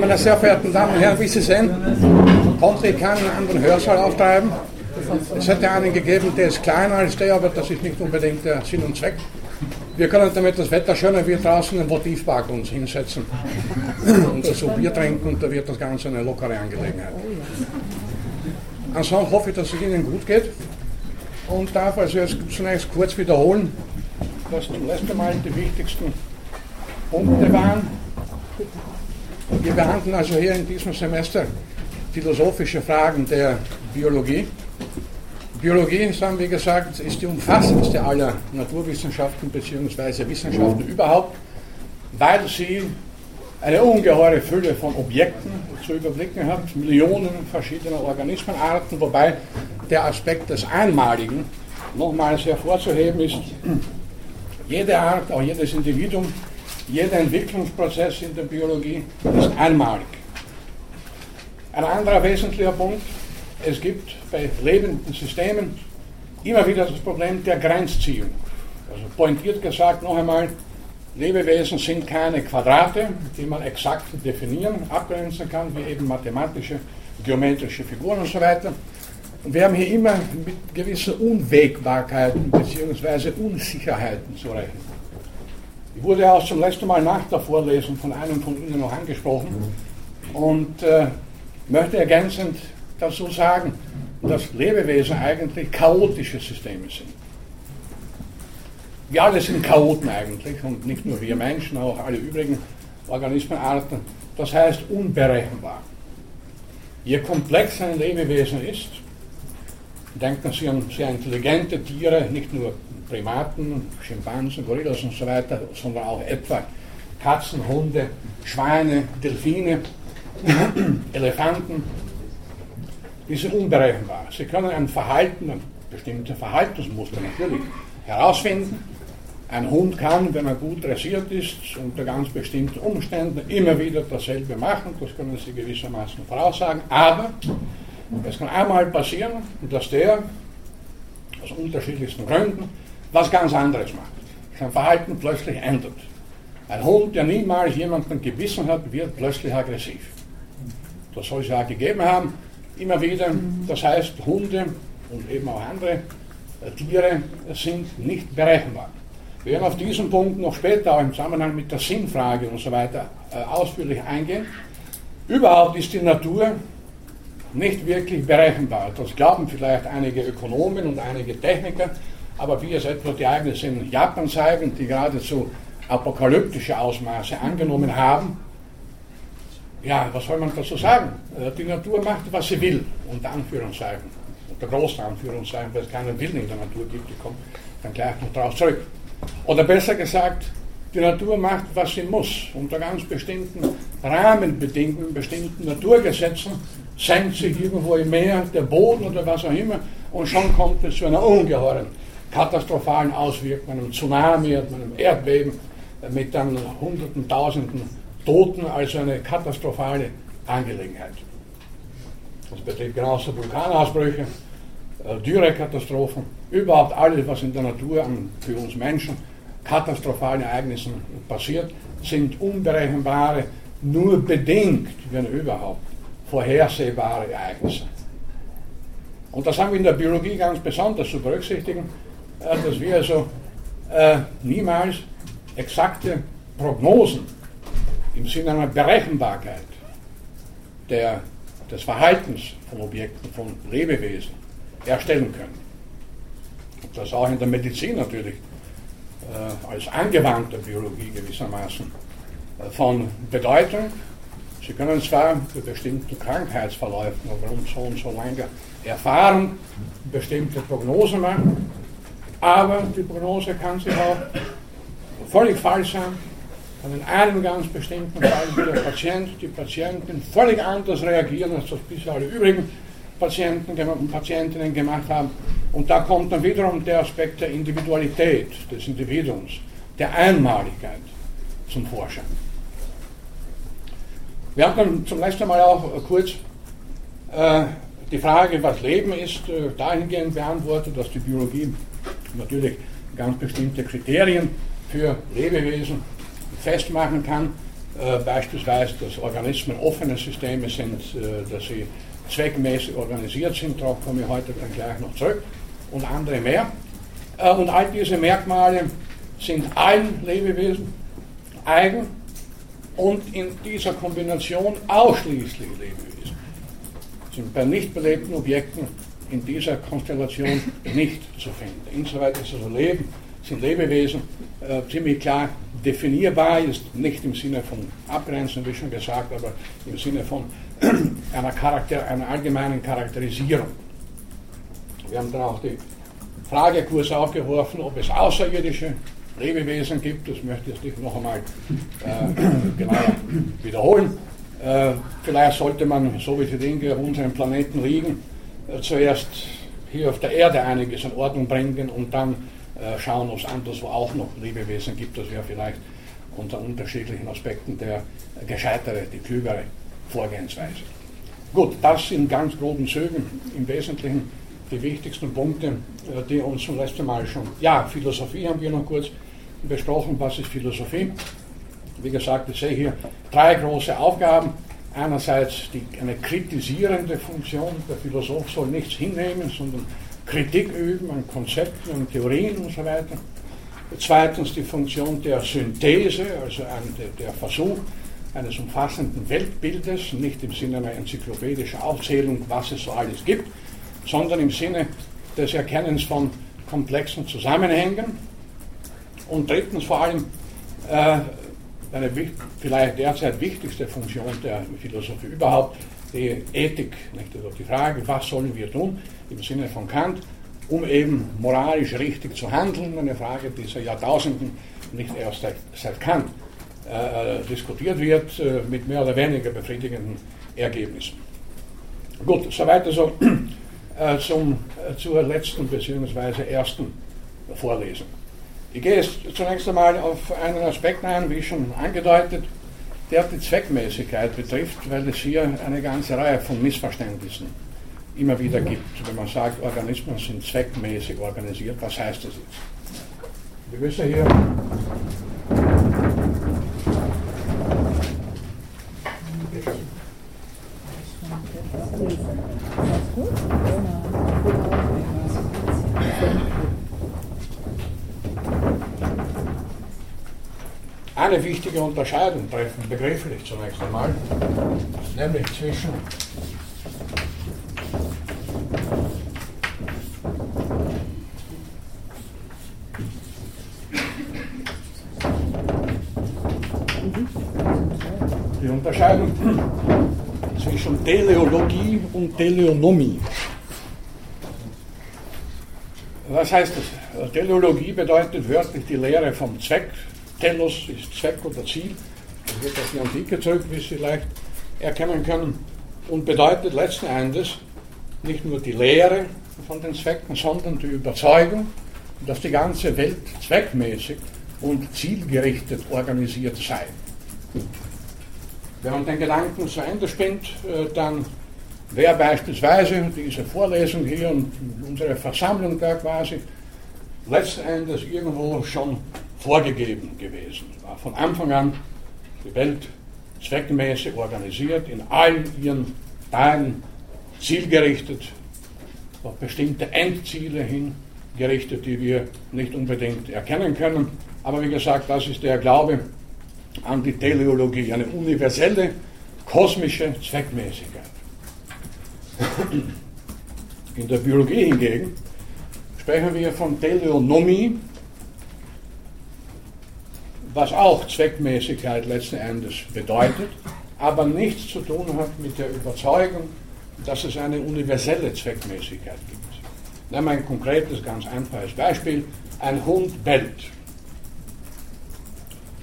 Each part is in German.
meine sehr verehrten Damen und Herren, wie Sie sehen, konnte ich keinen anderen Hörsaal auftreiben. Es hätte einen gegeben, der ist kleiner als der, aber das ist nicht unbedingt der Sinn und Zweck. Wir können damit das Wetter schöner wird draußen im Votivpark uns hinsetzen und so Bier trinken und da wird das Ganze eine lockere Angelegenheit. Ansonsten hoffe ich, dass es Ihnen gut geht und darf also jetzt zunächst kurz wiederholen, was zum letzten Mal die wichtigsten Punkte waren. Wir behandeln also hier in diesem Semester philosophische Fragen der Biologie. Biologie, sagen wir gesagt, ist die umfassendste aller Naturwissenschaften bzw. Wissenschaften überhaupt, weil sie eine ungeheure Fülle von Objekten zu überblicken hat, Millionen verschiedener Organismenarten, wobei der Aspekt des Einmaligen nochmals hervorzuheben ist. Jede Art, auch jedes Individuum, jeder Entwicklungsprozess in der Biologie ist einmalig. Ein anderer wesentlicher Punkt, es gibt bei lebenden Systemen immer wieder das Problem der Grenzziehung. Also pointiert gesagt noch einmal, Lebewesen sind keine Quadrate, die man exakt definieren, abgrenzen kann, wie eben mathematische, geometrische Figuren und so weiter. Und wir haben hier immer mit gewissen Unwägbarkeiten bzw. Unsicherheiten zu rechnen. Ich wurde auch zum letzten Mal nach der Vorlesung von einem von Ihnen noch angesprochen und äh, möchte ergänzend dazu sagen, dass Lebewesen eigentlich chaotische Systeme sind. Wir alle sind Chaoten eigentlich und nicht nur wir Menschen, auch alle übrigen Organismenarten. Das heißt unberechenbar. Je komplexer ein Lebewesen ist, denken Sie an sehr intelligente Tiere, nicht nur Primaten, Schimpansen, Gorillas und so weiter, sondern auch etwa Katzen, Hunde, Schweine, Delfine, Elefanten, die sind unberechenbar. Sie können ein Verhalten, ein bestimmtes Verhaltensmuster natürlich herausfinden. Ein Hund kann, wenn er gut dressiert ist, unter ganz bestimmten Umständen immer wieder dasselbe machen. Das können Sie gewissermaßen voraussagen. Aber es kann einmal passieren, dass der aus unterschiedlichsten Gründen was ganz anderes macht. Sein Verhalten plötzlich ändert. Ein Hund, der niemals jemanden gebissen hat, wird plötzlich aggressiv. Das soll es ja gegeben haben, immer wieder. Das heißt, Hunde und eben auch andere äh, Tiere sind nicht berechenbar. Wir werden auf diesen Punkt noch später auch im Zusammenhang mit der Sinnfrage und so weiter äh, ausführlich eingehen. Überhaupt ist die Natur nicht wirklich berechenbar. Das glauben vielleicht einige Ökonomen und einige Techniker, aber wie es etwa die Ereignisse in Japan zeigen, die geradezu apokalyptische Ausmaße angenommen haben, ja, was soll man dazu sagen? Äh, die Natur macht, was sie will, unter Anführungszeichen, unter großen Anführungszeichen, weil es keinen Willen in der Natur gibt, ich komme dann gleich noch darauf zurück. Oder besser gesagt, die Natur macht, was sie muss. Unter ganz bestimmten Rahmenbedingungen, bestimmten Naturgesetzen senkt sich irgendwo im Meer der Boden oder was auch immer und schon kommt es zu einer ungeheuren katastrophalen Auswirkung, einem Tsunami, einem Erdbeben mit dann Hunderten, Tausenden Toten, also eine katastrophale Angelegenheit. Das betrifft genauso Vulkanausbrüche, äh, Dürrekatastrophen, überhaupt alles, was in der Natur für uns Menschen katastrophalen Ereignissen passiert, sind unberechenbare, nur bedingt, wenn überhaupt, vorhersehbare Ereignisse. Und das haben wir in der Biologie ganz besonders zu berücksichtigen, dass wir also äh, niemals exakte Prognosen im Sinne einer Berechenbarkeit der, des Verhaltens von Objekten, von Lebewesen erstellen können. Und das auch in der Medizin natürlich äh, als angewandte Biologie gewissermaßen äh, von Bedeutung. Sie können zwar für bestimmte Krankheitsverläufe aufgrund so und so langer Erfahrung bestimmte Prognosen machen, aber die Prognose kann sich auch völlig falsch sein. Und in einem ganz bestimmten Fall wird der Patient, die Patientin völlig anders reagieren, als das bisher alle übrigen Patienten Patientinnen gemacht haben. Und da kommt dann wiederum der Aspekt der Individualität des Individuums, der Einmaligkeit zum Vorschein. Wir haben dann zum letzten Mal auch kurz äh, die Frage, was Leben ist, äh, dahingehend beantwortet, dass die Biologie natürlich ganz bestimmte Kriterien für Lebewesen festmachen kann. Äh, beispielsweise, dass Organismen offene Systeme sind, äh, dass sie zweckmäßig organisiert sind, darauf komme ich heute dann gleich noch zurück, und andere mehr. Äh, und all diese Merkmale sind allen Lebewesen eigen und in dieser Kombination ausschließlich Lebewesen. Sind bei nicht belebten Objekten in dieser Konstellation nicht zu finden. Insoweit ist also Leben, sind Lebewesen äh, ziemlich klar definierbar, ist nicht im Sinne von Abgrenzen, wie schon gesagt, aber im Sinne von einer, Charakter, einer allgemeinen Charakterisierung. Wir haben dann auch die Frage kurz aufgeworfen, ob es außerirdische Lebewesen gibt. Das möchte ich jetzt nicht noch einmal äh, genauer wiederholen. Äh, vielleicht sollte man, so wie die Dinge auf unserem Planeten liegen, zuerst hier auf der Erde einiges in Ordnung bringen und dann äh, schauen, ob es anderswo auch noch Lebewesen gibt. Das wäre vielleicht unter unterschiedlichen Aspekten der gescheitere, die klügere Vorgehensweise. Gut, das in ganz groben Zügen im Wesentlichen die wichtigsten Punkte, äh, die uns zum letzten Mal schon. Ja, Philosophie haben wir noch kurz besprochen. Was ist Philosophie? Wie gesagt, ich sehe hier drei große Aufgaben. Einerseits die, eine kritisierende Funktion. Der Philosoph soll nichts hinnehmen, sondern Kritik üben an Konzepten, an Theorien und so weiter. Zweitens die Funktion der Synthese, also der Versuch eines umfassenden Weltbildes, nicht im Sinne einer enzyklopädischen Aufzählung, was es so alles gibt, sondern im Sinne des Erkennens von komplexen Zusammenhängen. Und drittens vor allem äh, eine vielleicht derzeit wichtigste Funktion der Philosophie überhaupt, die Ethik, nicht? Also die Frage, was sollen wir tun, im Sinne von Kant, um eben moralisch richtig zu handeln, eine Frage, die seit Jahrtausenden nicht erst seit, seit Kant äh, diskutiert wird, äh, mit mehr oder weniger befriedigenden Ergebnissen. Gut, soweit also äh, zum, äh, zur letzten bzw. ersten Vorlesung. Ich gehe jetzt zunächst einmal auf einen Aspekt ein, wie schon angedeutet, der die Zweckmäßigkeit betrifft, weil es hier eine ganze Reihe von Missverständnissen immer wieder gibt. Wenn man sagt, Organismen sind zweckmäßig organisiert, was heißt das jetzt? Wir wissen hier, eine wichtige Unterscheidung treffen, begrifflich zunächst einmal, nämlich zwischen die Unterscheidung zwischen Teleologie und Teleonomie. Was heißt das? Teleologie bedeutet wörtlich die Lehre vom Zweck, Telos ist Zweck oder Ziel. Das wird auf die Antike zurück, wie Sie leicht erkennen können. Und bedeutet letzten Endes nicht nur die Lehre von den Zwecken, sondern die Überzeugung, dass die ganze Welt zweckmäßig und zielgerichtet organisiert sei. Wenn man den Gedanken zu Ende spinnt, äh, dann wäre beispielsweise diese Vorlesung hier und unsere Versammlung da quasi letzten Endes irgendwo schon vorgegeben gewesen. Es war von Anfang an die Welt zweckmäßig organisiert, in allen ihren Teilen zielgerichtet, auf bestimmte Endziele hingerichtet, die wir nicht unbedingt erkennen können. Aber wie gesagt, das ist der Glaube an die Teleologie, eine universelle kosmische Zweckmäßigkeit. In der Biologie hingegen sprechen wir von Teleonomie, was auch Zweckmäßigkeit letzten Endes bedeutet, aber nichts zu tun hat mit der Überzeugung, dass es eine universelle Zweckmäßigkeit gibt. Nehmen wir ein konkretes, ganz einfaches Beispiel. Ein Hund bellt.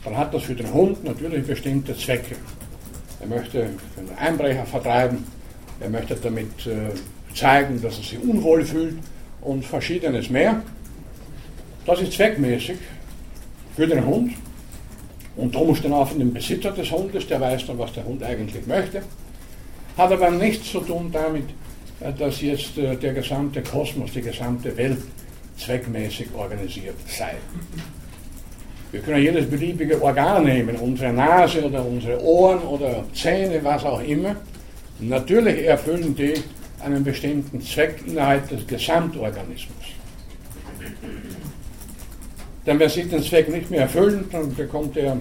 Dann hat das für den Hund natürlich bestimmte Zwecke. Er möchte einen Einbrecher vertreiben, er möchte damit äh, zeigen, dass er sich unwohl fühlt und verschiedenes mehr. Das ist zweckmäßig für den Hund unter Umständen von dem Besitzer des Hundes, der weiß dann, was der Hund eigentlich möchte. Hat aber nichts zu tun damit, äh, dass jetzt äh, der gesamte Kosmos, die gesamte Welt zweckmäßig organisiert sei. Wir können jedes beliebige Organ nehmen, unsere Nase oder unsere Ohren oder Zähne, was auch immer. Natürlich erfüllen die einen bestimmten Zweck innerhalb des Gesamtorganismus. Denn wenn sie den Zweck nicht mehr erfüllen, dann bekommt der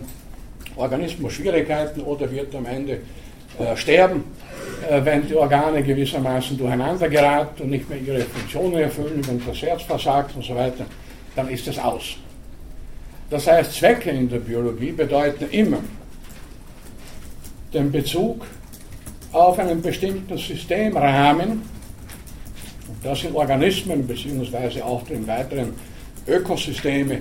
Organismus Schwierigkeiten oder wird am Ende äh, sterben, äh, wenn die Organe gewissermaßen durcheinander geraten und nicht mehr ihre Funktionen erfüllen, wenn das Herz versagt und so weiter, dann ist es aus. Das heißt, Zwecke in der Biologie bedeuten immer den Bezug auf einen bestimmten Systemrahmen, und das sind Organismen beziehungsweise auch in weiteren Ökosysteme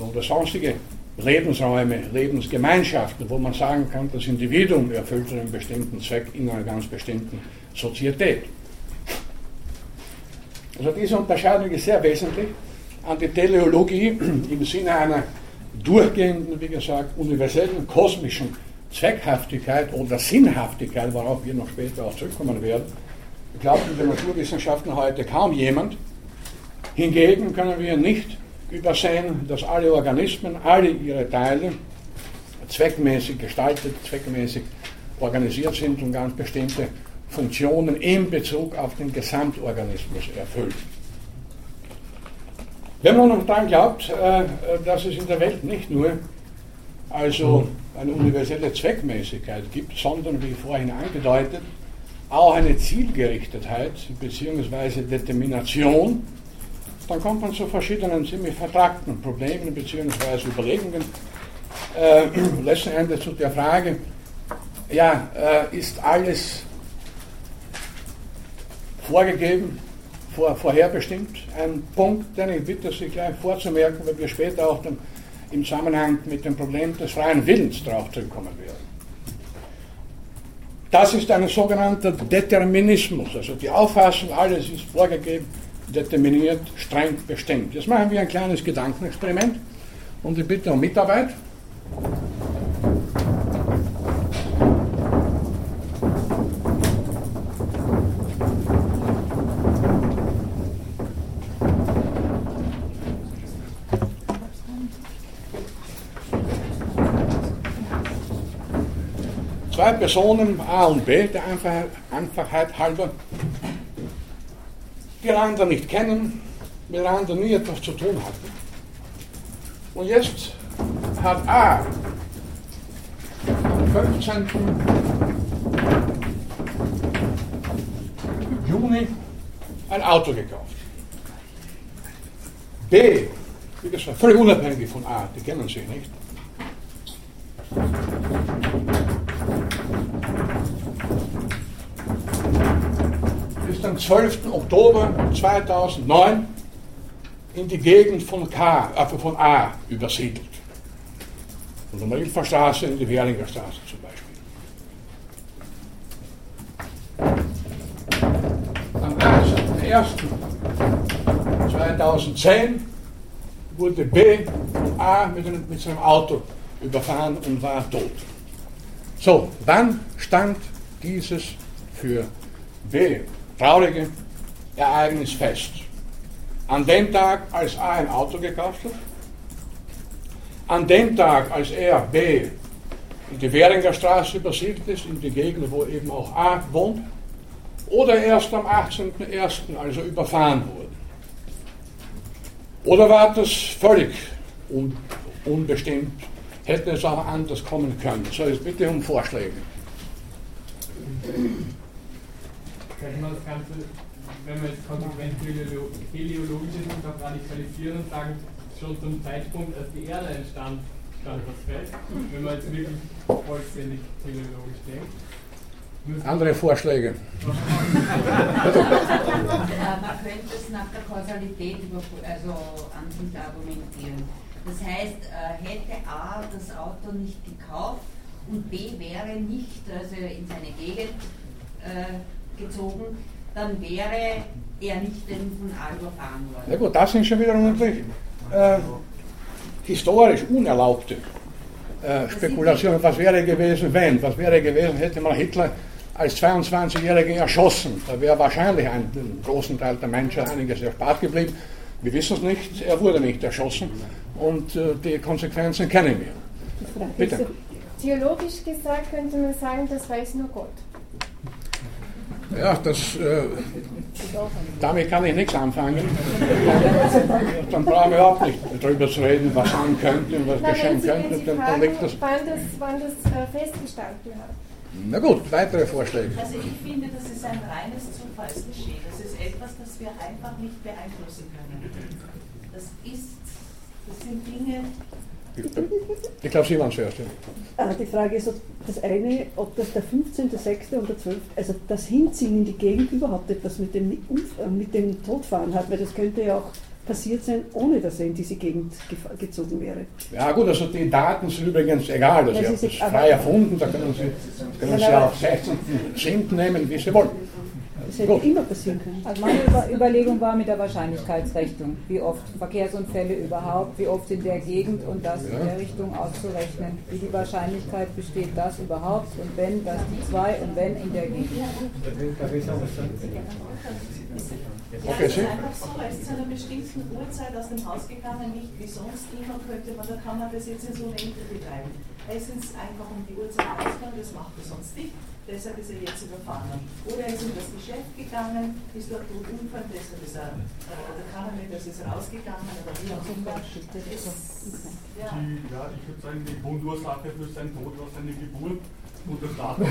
oder sonstige Lebensräume, Lebensgemeinschaften, wo man sagen kann, das Individuum erfüllt einen bestimmten Zweck in einer ganz bestimmten Sozietät. Also diese Unterscheidung ist sehr wesentlich an die Teleologie im Sinne einer durchgehenden, wie gesagt, universellen kosmischen Zweckhaftigkeit oder Sinnhaftigkeit, worauf wir noch später auch zurückkommen werden, glaubt in den Naturwissenschaften heute kaum jemand. Hingegen können wir nicht übersehen, dass alle Organismen, alle ihre Teile zweckmäßig gestaltet, zweckmäßig organisiert sind und ganz bestimmte Funktionen in Bezug auf den Gesamtorganismus erfüllen. Wenn man noch daran glaubt, äh, dass es in der Welt nicht nur also eine universelle Zweckmäßigkeit gibt, sondern wie vorhin angedeutet, auch eine Zielgerichtetheit bzw. Determination, dann kommt man zu verschiedenen ziemlich vertragten Problemen bzw. Überlegungen. Äh, letzten Endes zu der Frage, ja, äh, ist alles vorgegeben, vor, vorherbestimmt? Ein Punkt, den ich bitte, Sie gleich vorzumerken, weil wir später auch dann im Zusammenhang mit dem Problem des freien Willens darauf zurückkommen werden. Das ist ein sogenannter Determinismus, also die Auffassung, alles ist vorgegeben, determiniert, streng bestimmt. Jetzt machen wir ein kleines Gedankenexperiment und ich bitte um Mitarbeit. Zwei Personen, A und B, der Einfachheit halber, die einander nicht kennen, miteinander nie etwas zu tun hatten. Und jetzt hat A am 15. Juni ein Auto gekauft. B, wie gesagt, völlig unabhängig von A, die kennen sich nicht. 12. Oktober 2009 in die Gegend von, K, äh, von A übersiedelt. Von der Marilferstraße in die Währinger Straße zum Beispiel. Am 18.01.2010 wurde B von A mit, einem, mit seinem Auto überfahren und war tot. So, wann stand dieses für B traurige Ereignis fest. An dem Tag, als A ein Auto gekauft hat, an dem Tag, als er B in die Währinger Straße übersiedelt ist, in die Gegend, wo eben auch A wohnt, oder erst am 18.01., also überfahren wurde. Oder war das völlig un unbestimmt? Hätte es auch anders kommen können? So, jetzt bitte um Vorschläge könnte man das Ganze, wenn wir jetzt konsequent teleologische sind, auch radikalisieren und sagen, schon zum Zeitpunkt, als die Erde entstand, stand das fest, wenn man jetzt wirklich vollständig teleologisch denkt. Andere Vorschläge. man könnte es nach der Kausalität also an sich argumentieren. Das heißt, äh, hätte A das Auto nicht gekauft und B wäre nicht also in seine Gegend äh, gezogen, dann wäre er nicht den von A überfahren worden. Ja gut, das sind schon wieder natürlich äh, historisch unerlaubte äh, Spekulationen. Was wäre gewesen, wenn? Was wäre gewesen, hätte man Hitler als 22-Jährigen erschossen? Da wäre wahrscheinlich ein großen Teil der Menschheit einiges erspart geblieben. Wir wissen es nicht, er wurde nicht erschossen. und äh, die Konsequenzen kennen wir. Bitte. Theologisch gesagt könnte man sagen, das weiß nur Gott. Ja, das, äh, damit kann ich nichts anfangen. dann brauchen wir überhaupt nicht darüber zu reden, was sein könnte und was geschehen könnte. Dann, dann liegt das. wann das, wann das äh, festgestanden hat. Na gut, weitere Vorschläge. Also ich finde, das ist ein reines Zufallsgeschehen. Das ist etwas, das wir einfach nicht beeinflussen können. Das ist, das sind Dinge, Ich glaube, Sie waren zuerst. Ja. Die Frage ist, ob das eine, ob das der 15., und der 12., also das Hinziehen in die Gegend überhaupt etwas mit dem, äh, mit dem Todfahren hat, weil das könnte ja auch passiert sein, ohne dass er in diese Gegend gezogen wäre. ja gut, also die Daten sind übrigens egal. Also Das ist frei erfunden, da können Sie, können Sie auch 16. nehmen, wie Sie wollen. Das hätte Gut. immer passieren können. Also meine Über Überlegung war mit der Wahrscheinlichkeitsrechnung, wie oft Verkehrsunfälle überhaupt, wie oft in der Gegend und das in der Richtung auszurechnen, wie die Wahrscheinlichkeit besteht, das überhaupt und wenn, das die zwei und wenn in der Gegend. ja, Okay, es Sie? ist einfach so, er ist zu einer bestimmten Uhrzeit aus dem Haus gegangen, nicht wie sonst immer könnte man, da kann man das jetzt ins Unendliche betreiben. Er ist jetzt einfach um die Uhrzeit rausgegangen, das macht er sonst nicht, deshalb ist er jetzt überfahren. Oder er ist in das Geschäft gegangen, ist dort tot umgefallen, deshalb ist er, äh, da kann er nicht, das ist rausgegangen, aber wie auch immer. Das ist, ja. Ich würde sagen, die Grundursache für seinen Tod war seine Geburt und das Datum.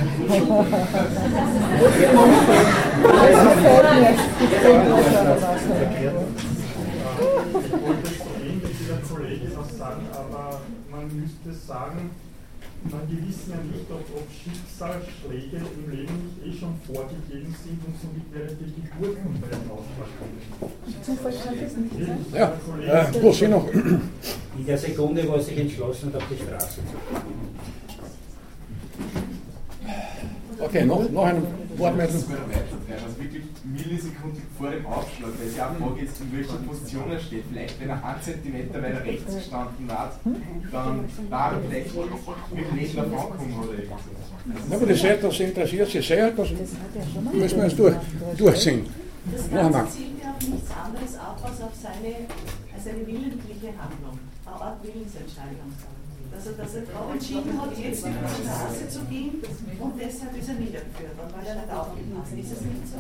Ich wollte so ähnlich wie der Kollege das sagen, aber man müsste sagen, man, wir wissen ja nicht, ob, ob Schicksalsschläge im Leben nicht eh schon vorgegeben sind und somit wäre die Geburt von beiden ausschlaggebend. Zufall kann das nicht sein. Ja, äh, wo Sie noch? In der Sekunde, wo er sich entschlossen hat, auf die Straße zu gehen. Okay, noch, noch ein Wortmeldung. Das wäre weiter also wirklich Millisekunden vor dem Aufschlag, weil sie auch Frage jetzt in welcher Position er steht. Vielleicht wenn er einen Zentimeter weiter rechts gestanden hat, dann war er vielleicht mit dem Leben davongekommen oder irgendwas. Na gut, ich sehe, das interessiert Sie sehr, das müssen wir jetzt durch, durchziehen. Das. Ganze zielt ja auf nichts anderes ab als auf seine, als eine willentliche Handlung, eine Art Willensentscheidung. Dass er, dass er entschieden hat, jetzt über die Straße zu gehen und deshalb ist er niedergeführt worden, weil er nicht aufgepasst. Ist es nicht so?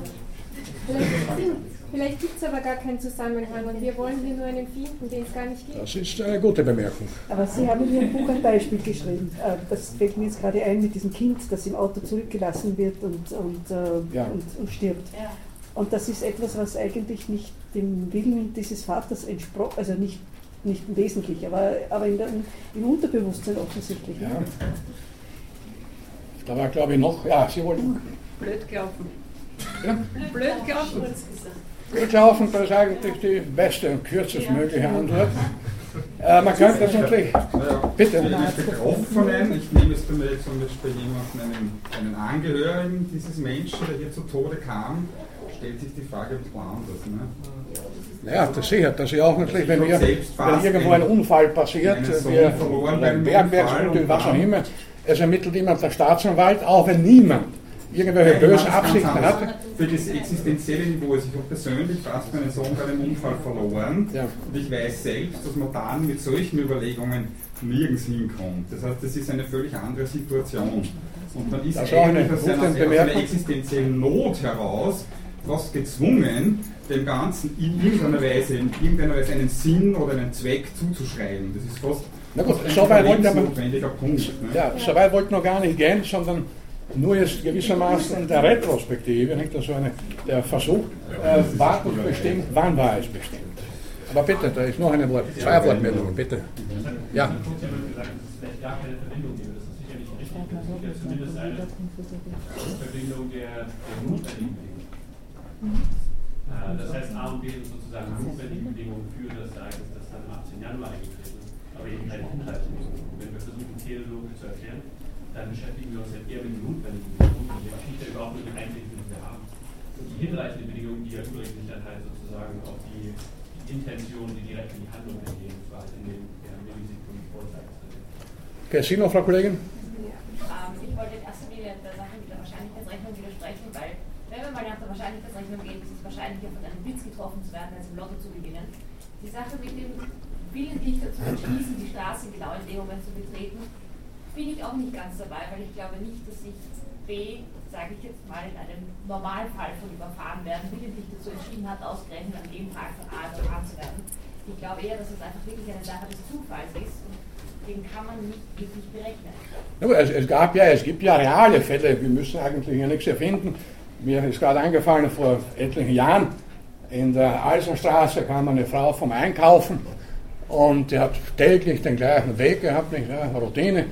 Vielleicht gibt es aber gar keinen Zusammenhang und wir wollen hier nur einen finden, den es gar nicht gibt. Das ist eine gute Bemerkung. Aber Sie haben in Ihrem Buch ein Beispiel geschrieben. Äh, Das fällt mir jetzt gerade ein mit diesem Kind, das im Auto zurückgelassen wird und, und, äh, Ja. und, und stirbt. Ja. Und das ist etwas, was eigentlich nicht dem Willen dieses Vaters entsprochen, also nicht, nicht wesentlich, aber, aber in der, im Unterbewusstsein offensichtlich. Ja. Da war, glaube ich, noch, ja, Sie wollten. Blöd gelaufen. Ja? Blöd gelaufen. Kurz gesagt. Kurzlaufen, das ist eigentlich die beste und kürzestmögliche Antwort. Äh, man könnte das natürlich. Naja, Bitte. Für die Betroffenen, ich nehme jetzt einmal zum Beispiel jemanden, einen, einen Angehörigen dieses Menschen, der hier zu Tode kam, stellt sich die Frage ein bisschen anders. Ne? Naja, das sicher, dass ich auch natürlich, wenn, wir, wenn irgendwo ein Unfall passiert, wir beim und was auch immer, es ermittelt immer der Staatsanwalt, auch wenn niemand irgendwelche Nein, böse ich meine, Absichten hat. Für das existenzielle Niveau, also ich habe persönlich fast meinen Sohn bei einem Unfall verloren Ja. und ich weiß selbst, dass man dann mit solchen Überlegungen nirgends hinkommt. Das heißt, das ist eine völlig andere Situation. Und man ist Das ist eigentlich aus einer, aus einer Bemerkung. existenziellen Not heraus fast gezwungen, dem Ganzen in irgendeiner Weise, in irgendeiner Weise einen Sinn oder einen Zweck zuzuschreiben. Das ist fast, Na gut, fast ein so weit wollte man- lebensnotwendiger Punkt. Ne? Ja, so weit wollte noch gar nicht gehen, sondern nur jetzt gewissermaßen in der Retrospektive, nicht? Also eine, der Versuch, äh, war das bestimmt, wann war es bestimmt. Aber bitte, da ist noch eine Wort, zwei Wortmeldungen, bitte. Ja. Trotzdem wird gesagt, dass es vielleicht gar keine Verbindung gibt. Das ist sicherlich richtig. Es gibt ja zumindest eine Verbindung der, der notwendigen. Äh, Das heißt, A und B sind sozusagen notwendige Bedingungen für das Ereignis, das dann am 18. Januar eingetreten ist, aber eben keine Hinhaltungsbedingungen. Wenn wir versuchen, teleologisch zu erklären, dann beschäftigen wir uns halt eher mit den notwendigen Bedingungen und wir nicht überhaupt mit den Einzelnen, die wir haben. Und die hinreichenden Bedingungen, die erübrigen sich dann halt sozusagen auf die, die Intention, die direkt in die Handlung eingehen, zwar in den ja, Millisekunden Vorzeit. Okay, Sie noch, Frau Kollegin? Ähm, ich wollte in erster Linie der Sache mit der Wahrscheinlichkeitsrechnung widersprechen, weil mal nach der Wahrscheinlichkeitsrechnung gehen, ist es wahrscheinlicher, von einem Blitz getroffen zu werden, als im Lotto zu gewinnen. Die Sache mit dem willentlich dazu entschließen, die Straße genau in dem Moment zu betreten, bin ich auch nicht ganz dabei, weil ich glaube nicht, dass sich B, sage ich jetzt mal, in einem Normalfall von überfahren werden, willentlich dazu entschieden hat, ausgerechnet an dem Tag von A überfahren zu werden. Ich glaube eher, dass es einfach wirklich eine Sache des Zufalls ist und den kann man nicht wirklich berechnen. Es, es, gab ja, es gibt ja reale Fälle, wir müssen eigentlich ja nichts erfinden. Mir ist gerade eingefallen, vor etlichen Jahren in der Alserstraße kam eine Frau vom Einkaufen und die hat täglich den gleichen Weg gehabt, nicht, ja, Routine.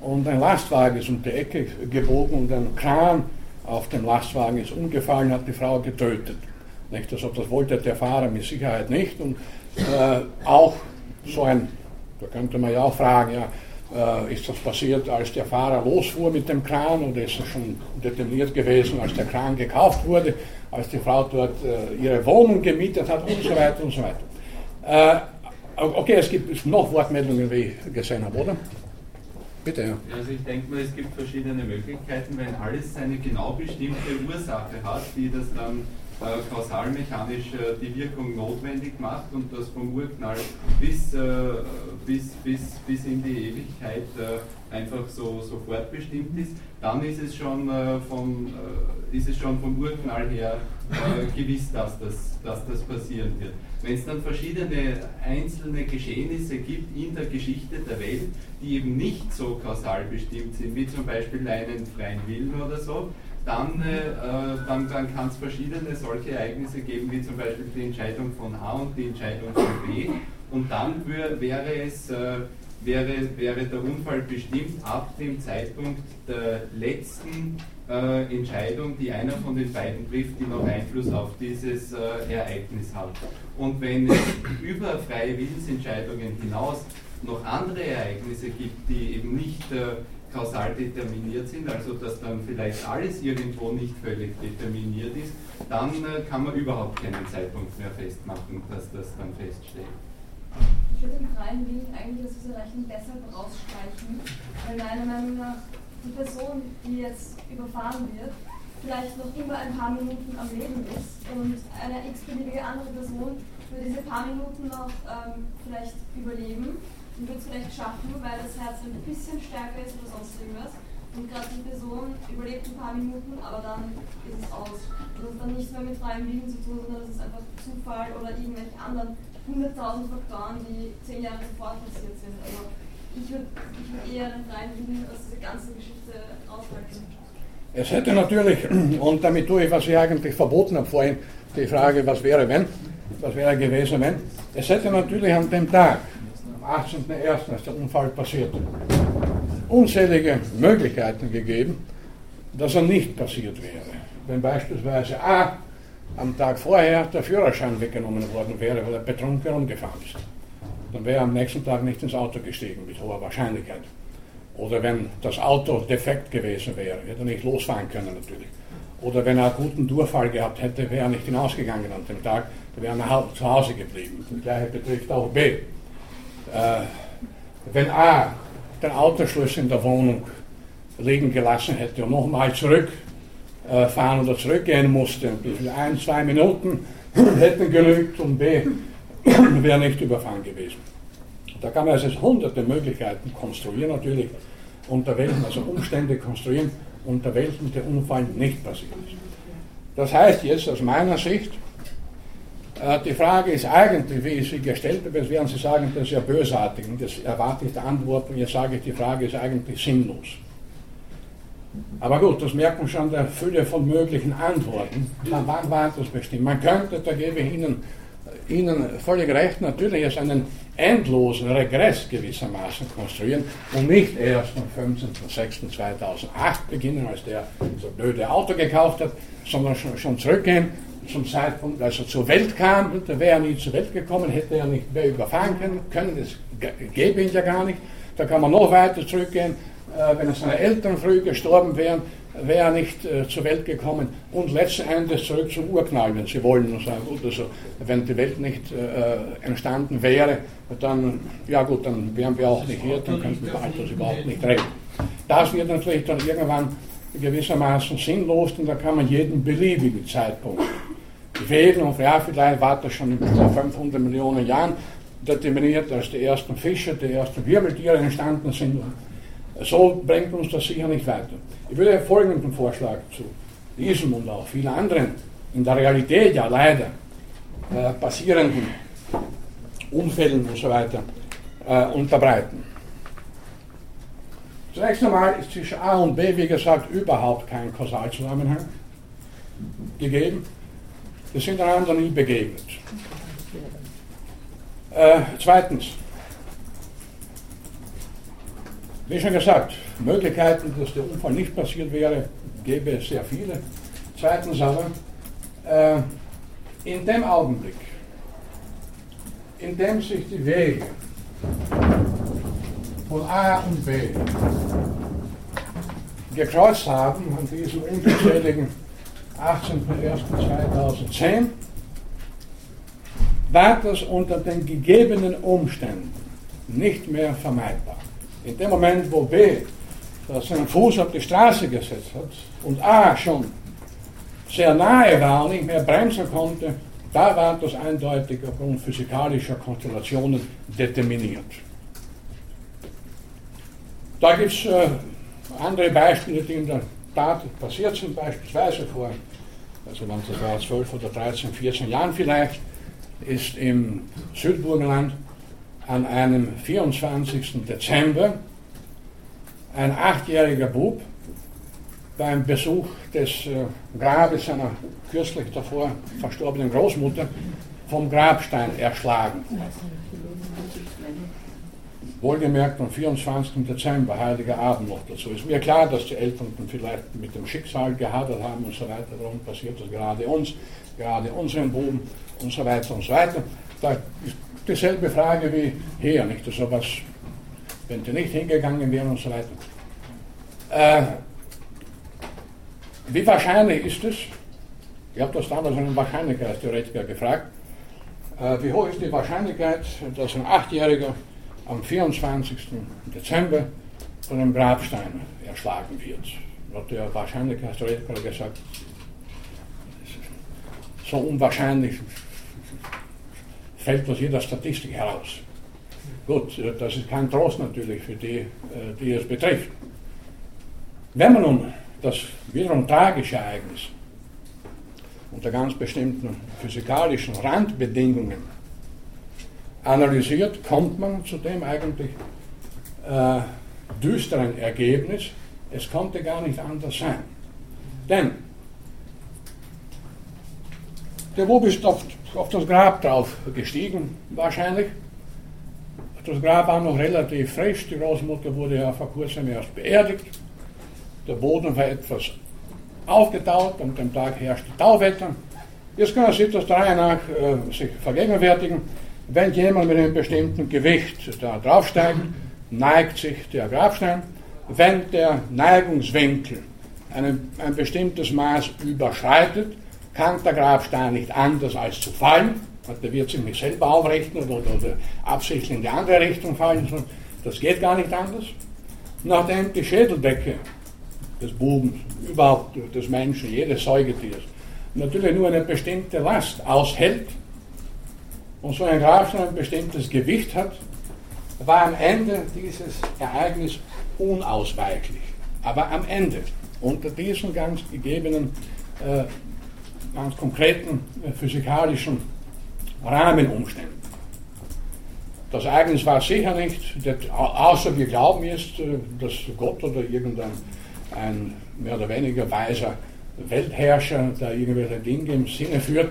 Und ein Lastwagen ist um die Ecke gebogen und ein Kran auf dem Lastwagen ist umgefallen, hat die Frau getötet. Nicht, also das wollte der Fahrer mit Sicherheit nicht. Und äh, auch so ein, da könnte man ja auch fragen, ja, äh, ist das passiert, als der Fahrer losfuhr mit dem Kran oder ist es schon detoniert gewesen, als der Kran gekauft wurde, als die Frau dort äh, ihre Wohnung gemietet hat und so weiter und so weiter. Äh, okay, es gibt noch Wortmeldungen, wie ich gesehen habe, oder? Bitte, ja. Also ich denke mal, es gibt verschiedene Möglichkeiten, wenn alles seine genau bestimmte Ursache hat, die das dann äh, kausalmechanisch äh, die Wirkung notwendig macht und das vom Urknall bis, äh, bis, bis, bis in die Ewigkeit äh, einfach so sofort bestimmt ist, dann ist es schon, äh, vom, äh, ist es schon vom Urknall her gewiss, dass das, dass das passieren wird. Wenn es dann verschiedene einzelne Geschehnisse gibt in der Geschichte der Welt, die eben nicht so kausal bestimmt sind, wie zum Beispiel einen freien Willen oder so, dann, äh, dann, dann kann es verschiedene solche Ereignisse geben, wie zum Beispiel die Entscheidung von A und die Entscheidung von B. Und dann wär, wäre es äh, wäre, wäre der Unfall bestimmt ab dem Zeitpunkt der letzten äh, Entscheidung, die einer von den beiden trifft, die noch Einfluss auf dieses äh, Ereignis hat. Und wenn es über freie Willensentscheidungen hinaus noch andere Ereignisse gibt, die eben nicht äh, kausal determiniert sind, also dass dann vielleicht alles irgendwo nicht völlig determiniert ist, dann äh, kann man überhaupt keinen Zeitpunkt mehr festmachen, dass das dann feststeht. Ich würde den freien Willen eigentlich aus dieser Rechnung deshalb rausstreichen, weil meiner Meinung nach die Person, die jetzt überfahren wird, vielleicht noch immer ein paar Minuten am Leben ist und eine x-beliebige andere Person würde diese paar Minuten noch ähm, vielleicht überleben und wird es vielleicht schaffen, weil das Herz ein bisschen stärker ist oder sonst irgendwas. Und gerade die Person überlebt ein paar Minuten, aber dann ist es aus. Das hat dann nichts mehr mit freiem Willen zu tun, sondern das ist einfach Zufall oder irgendwelche anderen 100.000 Faktoren, die zehn Jahre zuvor passiert sind. Also ich würde würd eher den freien Willen aus dieser ganzen Geschichte raushalten. Es hätte natürlich, und damit tue ich, was ich eigentlich verboten habe vorhin, die Frage, was wäre wenn, was wäre gewesen wenn, es hätte natürlich an dem Tag, 18.01., als der Unfall passierte, unzählige Möglichkeiten gegeben, dass er nicht passiert wäre. Wenn beispielsweise A am Tag vorher der Führerschein weggenommen worden wäre, weil er betrunken umgefahren ist, dann wäre er am nächsten Tag nicht ins Auto gestiegen, mit hoher Wahrscheinlichkeit. Oder wenn das Auto defekt gewesen wäre, hätte er nicht losfahren können natürlich. Oder wenn er einen guten Durchfall gehabt hätte, wäre er nicht hinausgegangen an dem Tag, dann wäre er zu Hause geblieben. Das gleiche betrifft auch B. Äh, wenn A den Autoschlüssel in der Wohnung liegen gelassen hätte und nochmal zurückfahren oder zurückgehen musste, ein, zwei Minuten hätten genügt und B wäre nicht überfahren gewesen. Da kann man also hunderte Möglichkeiten konstruieren, natürlich, unter welchen, also Umstände konstruieren, unter welchen der Unfall nicht passiert ist. Das heißt jetzt aus meiner Sicht, äh, die Frage ist eigentlich, wie ich sie gestellt habe, jetzt werden Sie sagen, das ist ja bösartig und jetzt erwarte ich die Antwort und jetzt sage ich, die Frage ist eigentlich sinnlos. Aber gut, das merkt man schon der Fülle von möglichen Antworten. Wann war das bestimmt? Man könnte, da gebe ich Ihnen, Ihnen völlig recht, natürlich jetzt einen endlosen Regress gewissermaßen konstruieren und nicht erst am 15.06.2008 beginnen, als der so blöde Auto gekauft hat, sondern schon, schon zurückgehen zum Zeitpunkt, als er zur Welt kam, da wäre er nie zur Welt gekommen, hätte er nicht mehr überfahren können, das gäbe ihn ja gar nicht. Da kann man noch weiter zurückgehen, äh, wenn seine Eltern früh gestorben wären, wäre er nicht äh, zur Welt gekommen und letzten Endes zurück zum Urknall, wenn Sie wollen. Und gut, also, wenn die Welt nicht äh, entstanden wäre, dann, ja gut, dann wären wir auch nicht hier, dann könnten wir das überhaupt nicht reden. Das wird natürlich dann irgendwann gewissermaßen sinnlos, denn da kann man jeden beliebigen Zeitpunkt wählen und vielleicht war das schon vor 500 Millionen Jahren, determiniert, als die ersten Fische, die ersten Wirbeltiere entstanden sind. So bringt uns das sicher nicht weiter. Ich würde folgenden Vorschlag zu diesem und auch vielen anderen in der Realität ja leider äh, passierenden Unfällen und so weiter äh, unterbreiten. Zunächst einmal ist zwischen A und B, wie gesagt, überhaupt kein Kausalzusammenhang gegeben. Wir sind einander nie begegnet. Äh, zweitens, wie schon gesagt, Möglichkeiten, dass der Unfall nicht passiert wäre, gäbe es sehr viele. Zweitens aber, äh, in dem Augenblick, in dem sich die Wege von A und B gekreuzt haben an diesem unzähligen 18.01.2010, war das unter den gegebenen Umständen nicht mehr vermeidbar. In dem Moment, wo B seinen Fuß auf die Straße gesetzt hat und A schon sehr nahe war und nicht mehr bremsen konnte, da war das eindeutig aufgrund physikalischer Konstellationen determiniert. Da gibt es äh, andere Beispiele, die in der Tat passiert sind, beispielsweise vor, also das war 12 oder 13, 14 Jahren vielleicht, ist im Südburgenland an einem 24. Dezember ein achtjähriger Bub beim Besuch des äh, Grabes seiner kürzlich davor verstorbenen Großmutter vom Grabstein erschlagen. Wohlgemerkt am 24. Dezember, heiliger Abend noch dazu. Ist mir klar, dass die Eltern vielleicht mit dem Schicksal gehadert haben und so weiter. Darum passiert das gerade uns, gerade unseren Buben und so weiter und so weiter. Da ist dieselbe Frage wie hier, nicht? Also was, wenn die nicht hingegangen wären und so weiter. Äh, wie wahrscheinlich ist es, ich habe das damals einen Wahrscheinlichkeitstheoretiker gefragt, äh, wie hoch ist die Wahrscheinlichkeit, dass ein Achtjähriger am 24. Dezember von einem Grabstein erschlagen wird? Hat der Wahrscheinlichkeitstheoretiker gesagt, so unwahrscheinlich fällt aus jeder Statistik heraus. Gut, das ist kein Trost natürlich für die, äh, die es betrifft. Wenn man nun das wiederum tragische Ereignis unter ganz bestimmten physikalischen Randbedingungen analysiert, kommt man zu dem eigentlich äh, düsteren Ergebnis, es konnte gar nicht anders sein. Denn der Bub ist auf, auf das Grab drauf gestiegen, wahrscheinlich. Das Grab war noch relativ frisch, die Großmutter wurde ja vor kurzem erst beerdigt. Der Boden war etwas aufgetaut, an dem Tag herrschte Tauwetter. Jetzt kann man sich das drei nach äh, sich vergegenwärtigen. Wenn jemand mit einem bestimmten Gewicht da draufsteigt, neigt sich der Grabstein. Wenn der Neigungswinkel ein, ein bestimmtes Maß überschreitet, kann der Grabstein nicht anders als zu fallen. Der wird sich nicht selber aufrichten oder, oder, oder absichtlich in die andere Richtung fallen. Das geht gar nicht anders. Nachdem die Schädeldecke des Buben, überhaupt des Menschen, jedes Säugetiers, natürlich nur eine bestimmte Last aushält und so ein Grabstein ein bestimmtes Gewicht hat, war am Ende dieses Ereignis unausweichlich. Aber am Ende, unter diesen ganz gegebenen, äh, ganz konkreten äh, physikalischen Rahmenumständen. Das Ereignis war sicher nicht, außer wir glauben jetzt, äh, dass Gott oder irgendein ein mehr oder weniger weiser Weltherrscher, der irgendwelche Dinge im Sinne führt,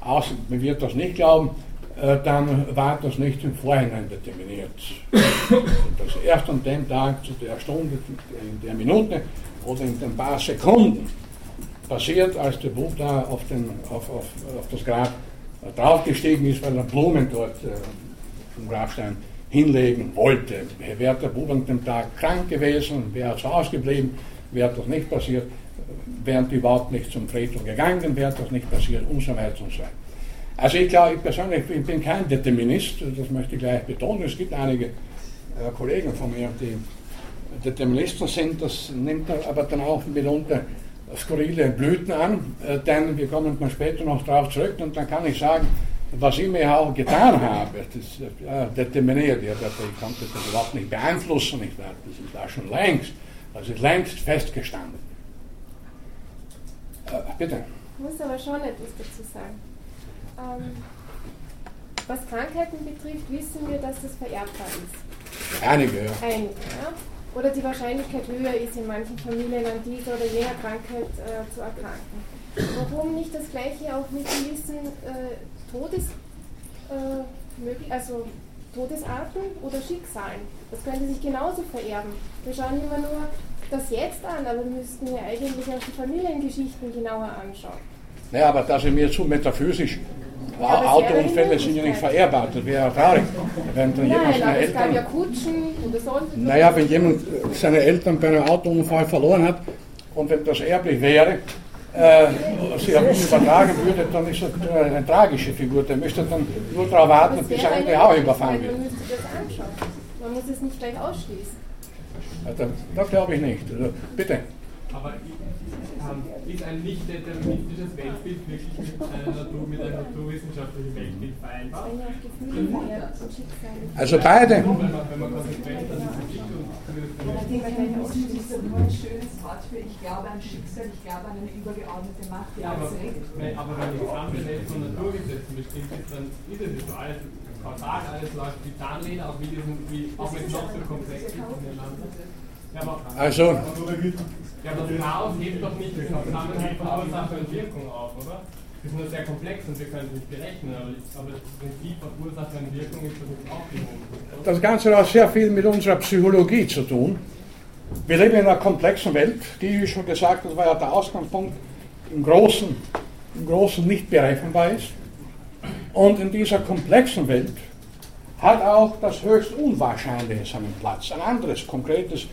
außer man wird das nicht glauben, dann war das nicht im Vorhinein determiniert. das erst an dem Tag, zu der Stunde, in der Minute oder in den paar Sekunden passiert, als der Bub da auf, den, auf, auf, auf das Grab draufgestiegen ist, weil er Blumen dort äh, vom Grabstein hinlegen wollte. Wäre der Bub an dem Tag krank gewesen, wäre zu Hause geblieben, wäre das nicht passiert, wären die überhaupt nicht zum Friedhof gegangen, wäre das nicht passiert und so weiter und so weiter. Also ich glaube, ich persönlich ich bin kein Determinist, das möchte ich gleich betonen. Es gibt einige äh, Kollegen von mir, die Deterministen sind, das nimmt aber dann auch mitunter skurrile Blüten an, äh, denn wir kommen dann später noch darauf zurück und dann kann ich sagen, was ich mir auch getan habe, das äh, determiniert, ja, ich konnte das überhaupt nicht beeinflussen, nicht wahr? das ist da schon längst, das ist längst festgestanden. Äh, bitte. Ich muss aber schon etwas dazu sagen. Ähm, was Krankheiten betrifft, wissen wir, dass das vererbbar ist. Einige, ja. Einige, ja. Oder die Wahrscheinlichkeit höher ist in manchen Familien an dieser oder jener Krankheit äh, zu erkranken. Warum nicht das gleiche auch mit gewissen äh, Todes, äh, also Todesarten oder Schicksalen? Das könnte sich genauso vererben. Wir schauen immer nur das jetzt an, aber wir müssten ja eigentlich auch die Familiengeschichten genauer anschauen. Naja, aber das ist mir zu metaphysisch. Ja, Autounfälle sind ja nicht verehrbar, das wäre ja traurig. Wenn dann Nein, jemand seine Eltern, gab ja Kutschen oder sonst Naja, wenn jemand seine Eltern bei einem Autounfall verloren hat und wenn das erblich wäre, äh, sie ihn übertragen würde, dann ist er äh, eine tragische Figur. Der müsste dann nur darauf warten, bis er eigentlich auch überfahren wird. Man müsste das anschauen. Man muss es nicht gleich ausschließen. Also, das glaube ich nicht. Also, bitte. Aber ist ein nicht deterministisches Weltbild wirklich mit einer, Natur, mit einem naturwissenschaftlichen Weltbild vereinbar? Also beide. Determinismus ist nur ein schönes Wort für ich glaube an Schicksal, ich glaube an eine übergeordnete Macht, die alles regelt. Aber wenn die Gesamtwelt von Naturgesetzen bestimmt ist, dann ist es nicht so alles kausal, alles läuft wie Zahnräder, auch, wie diesem, wie, auch wenn es noch so komplex ist Ja, aber, also, ja, das Chaos hebt doch nicht den Zusammenhang von Ursache und Wirkung auf, oder? Das ist nur sehr komplex und wir können es nicht berechnen, aber, aber das Prinzip von Ursache und Wirkung ist doch nicht aufgehoben. Das Ganze hat sehr viel mit unserer Psychologie zu tun. Wir leben in einer komplexen Welt, die, wie schon gesagt, das war ja der Ausgangspunkt, im Großen, im Großen nicht berechenbar ist. Und in dieser komplexen Welt hat auch das höchst Unwahrscheinliche seinen Platz. Ein anderes konkretes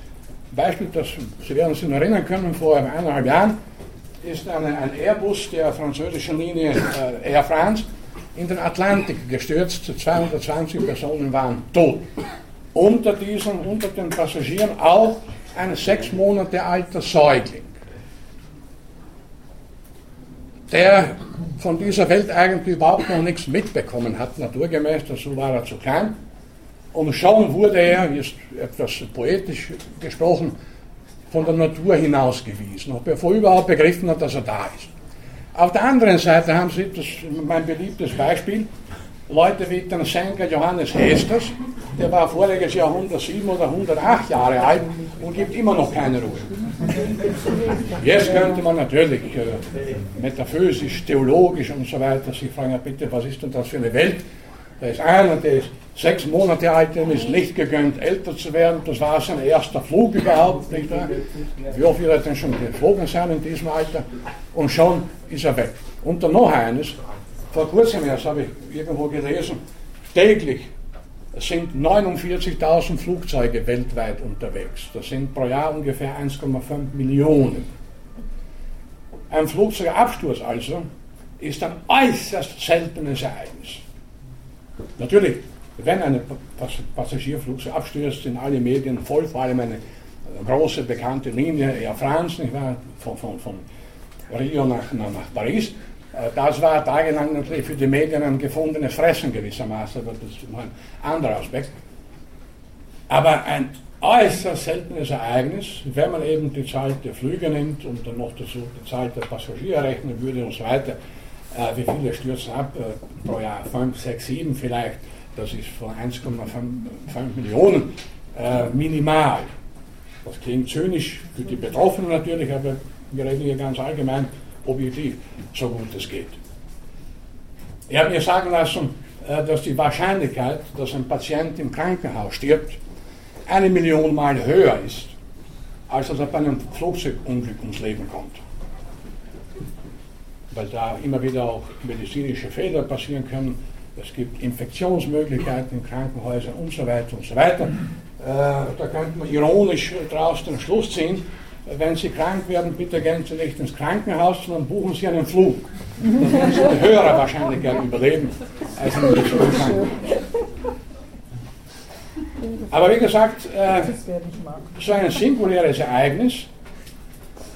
Beispiel, das Sie werden sich noch erinnern können, vor eineinhalb Jahren ist eine, ein Airbus der französischen Linie äh, Air France in den Atlantik gestürzt. 220 Personen waren tot. Unter diesen, unter den Passagieren auch ein sechs Monate alter Säugling, der von dieser Welt eigentlich überhaupt noch nichts mitbekommen hat, naturgemäß, dazu war er zu klein. Und schon wurde er, ist etwas poetisch gesprochen, von der Natur hinausgewiesen, ob er überhaupt begriffen hat, dass er da ist. Auf der anderen Seite haben Sie das, mein beliebtes Beispiel, Leute wie den Sänger Johannes Hesters, der war voriges Jahr 107 oder 108 Jahre alt und gibt immer noch keine Ruhe. Jetzt könnte man natürlich äh, metaphysisch, theologisch und so weiter sich fragen, bitte, was ist denn das für eine Welt? Da ist einer, der ist sechs Monate alt, dem ist nicht gegönnt, älter zu werden. Das war sein erster Flug überhaupt, nicht wahr? Wie oft wird er denn schon geflogen sein in diesem Alter? Und schon ist er weg. Und dann noch eines, vor kurzem erst habe ich irgendwo gelesen, täglich sind 49.000 Flugzeuge weltweit unterwegs. Das sind pro Jahr ungefähr 1,5 Millionen. Ein Flugzeugabsturz also ist ein äußerst seltenes Ereignis. Natürlich, wenn ein Passagierflugzeug abstürzt, sind alle Medien voll, vor allem eine große bekannte Linie Air France, nicht wahr? Von, von, von Rio nach, nach, nach Paris. Äh, das war tagelang natürlich für die Medien ein gefundenes Fressen gewissermaßen, aber das ist ein anderer Aspekt. Aber ein äußerst seltenes Ereignis, wenn man eben die Zahl der Flüge nimmt und dann noch dazu die Zahl der Passagiere rechnen würde und so weiter, äh, wie viele stürzen ab äh, pro Jahr? 5, 6, 7 vielleicht. Das ist von 1,5 Millionen äh, minimal. Das klingt zynisch für die Betroffenen natürlich, aber wir reden hier ganz allgemein objektiv, so gut es geht. Ich habe mir sagen lassen, äh, dass die Wahrscheinlichkeit, dass ein Patient im Krankenhaus stirbt, eine Million Mal höher ist, als dass er bei einem Flugzeugunglück ums Leben kommt weil da immer wieder auch medizinische Fehler passieren können. Es gibt Infektionsmöglichkeiten in Krankenhäusern und so weiter und so weiter. Äh, da könnte man ironisch daraus den Schluss ziehen, wenn Sie krank werden, bitte gehen Sie nicht ins Krankenhaus, sondern buchen Sie einen Flug. Dann werden Sie mit höherer Wahrscheinlichkeit überleben als in einem Krankenhaus. Aber wie gesagt, äh, so ein singuläres Ereignis,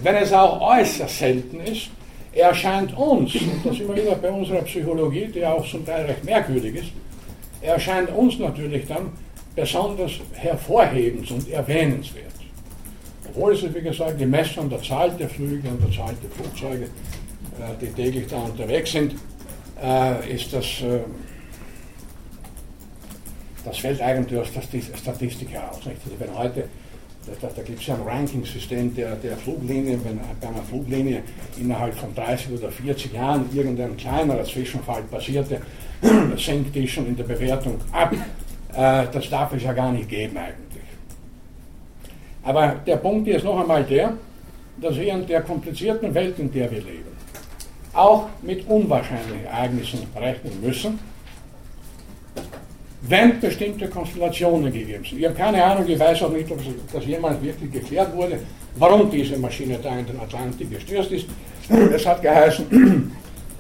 wenn es auch äußerst selten ist, Er erscheint uns, und das immer wieder bei unserer Psychologie, die auch zum Teil recht merkwürdig ist, er erscheint uns natürlich dann besonders hervorhebend und erwähnenswert. Obwohl es, wie gesagt, gemessen an der Zahl der Flüge und der Zahl der Flugzeuge, äh, die täglich da unterwegs sind, ist das, das fällt eigentlich aus der Statistik heraus. Wenn heute da, da gibt es ja ein Ranking-System der, der Fluglinien. Wenn bei einer Fluglinie innerhalb von 30 oder 40 Jahren irgendein kleinerer Zwischenfall passierte, senkt die schon in der Bewertung ab. Äh, das darf es ja gar nicht geben eigentlich. Aber der Punkt ist noch einmal der, dass wir in der komplizierten Welt, in der wir leben, auch mit unwahrscheinlichen Ereignissen rechnen müssen wenn bestimmte Konstellationen gegeben sind. Ich habe keine Ahnung, ich weiß auch nicht, ob das jemand wirklich geklärt wurde, warum diese Maschine da in den Atlantik gestürzt ist. Es hat geheißen,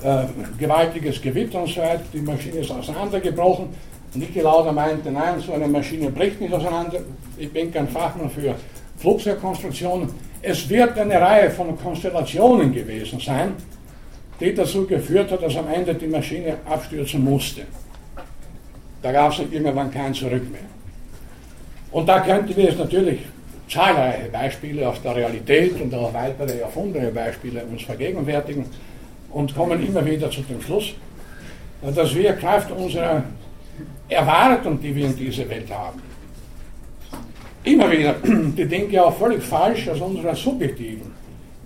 äh, gewaltiges Gewitter und so weiter, die Maschine ist auseinandergebrochen. Niki Lauda meinte, nein, so eine Maschine bricht nicht auseinander. Ich bin kein Fachmann für Flugzeugkonstruktionen. Es wird eine Reihe von Konstellationen gewesen sein, die dazu geführt hat, dass am Ende die Maschine abstürzen musste. Da gab es irgendwann kein Zurück mehr. Und da könnten wir jetzt natürlich zahlreiche Beispiele aus der Realität und auch weitere erfundene Beispiele uns vergegenwärtigen und kommen immer wieder zu dem Schluss, dass wir Kraft unserer Erwartung, die wir in dieser Welt haben, immer wieder die Dinge auch völlig falsch aus unserer subjektiven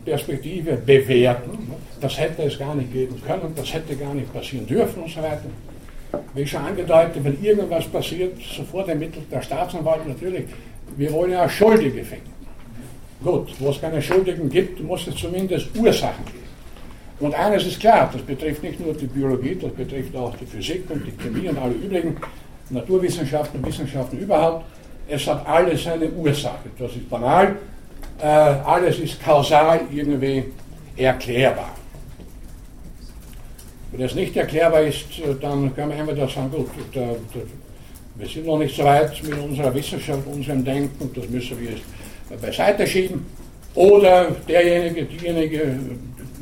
Perspektive bewerten. Das hätte es gar nicht geben können, das hätte gar nicht passieren dürfen und so weiter. Wie schon angedeutet, wenn irgendwas passiert, sofort ermittelt der Staatsanwalt natürlich. Wir wollen ja Schuldige finden. Gut, wo es keine Schuldigen gibt, muss es zumindest Ursachen geben. Und eines ist klar, das betrifft nicht nur die Biologie, das betrifft auch die Physik und die Chemie und alle übrigen Naturwissenschaften Wissenschaften überhaupt. Es hat alles eine Ursache. Das ist banal. Äh, alles ist kausal irgendwie erklärbar. Wenn das nicht erklärbar ist, äh, dann können wir einfach da sagen, gut, da, da, wir sind noch nicht so weit mit unserer Wissenschaft, unserem Denken, das müssen wir jetzt beiseite schieben. Oder derjenige, diejenige,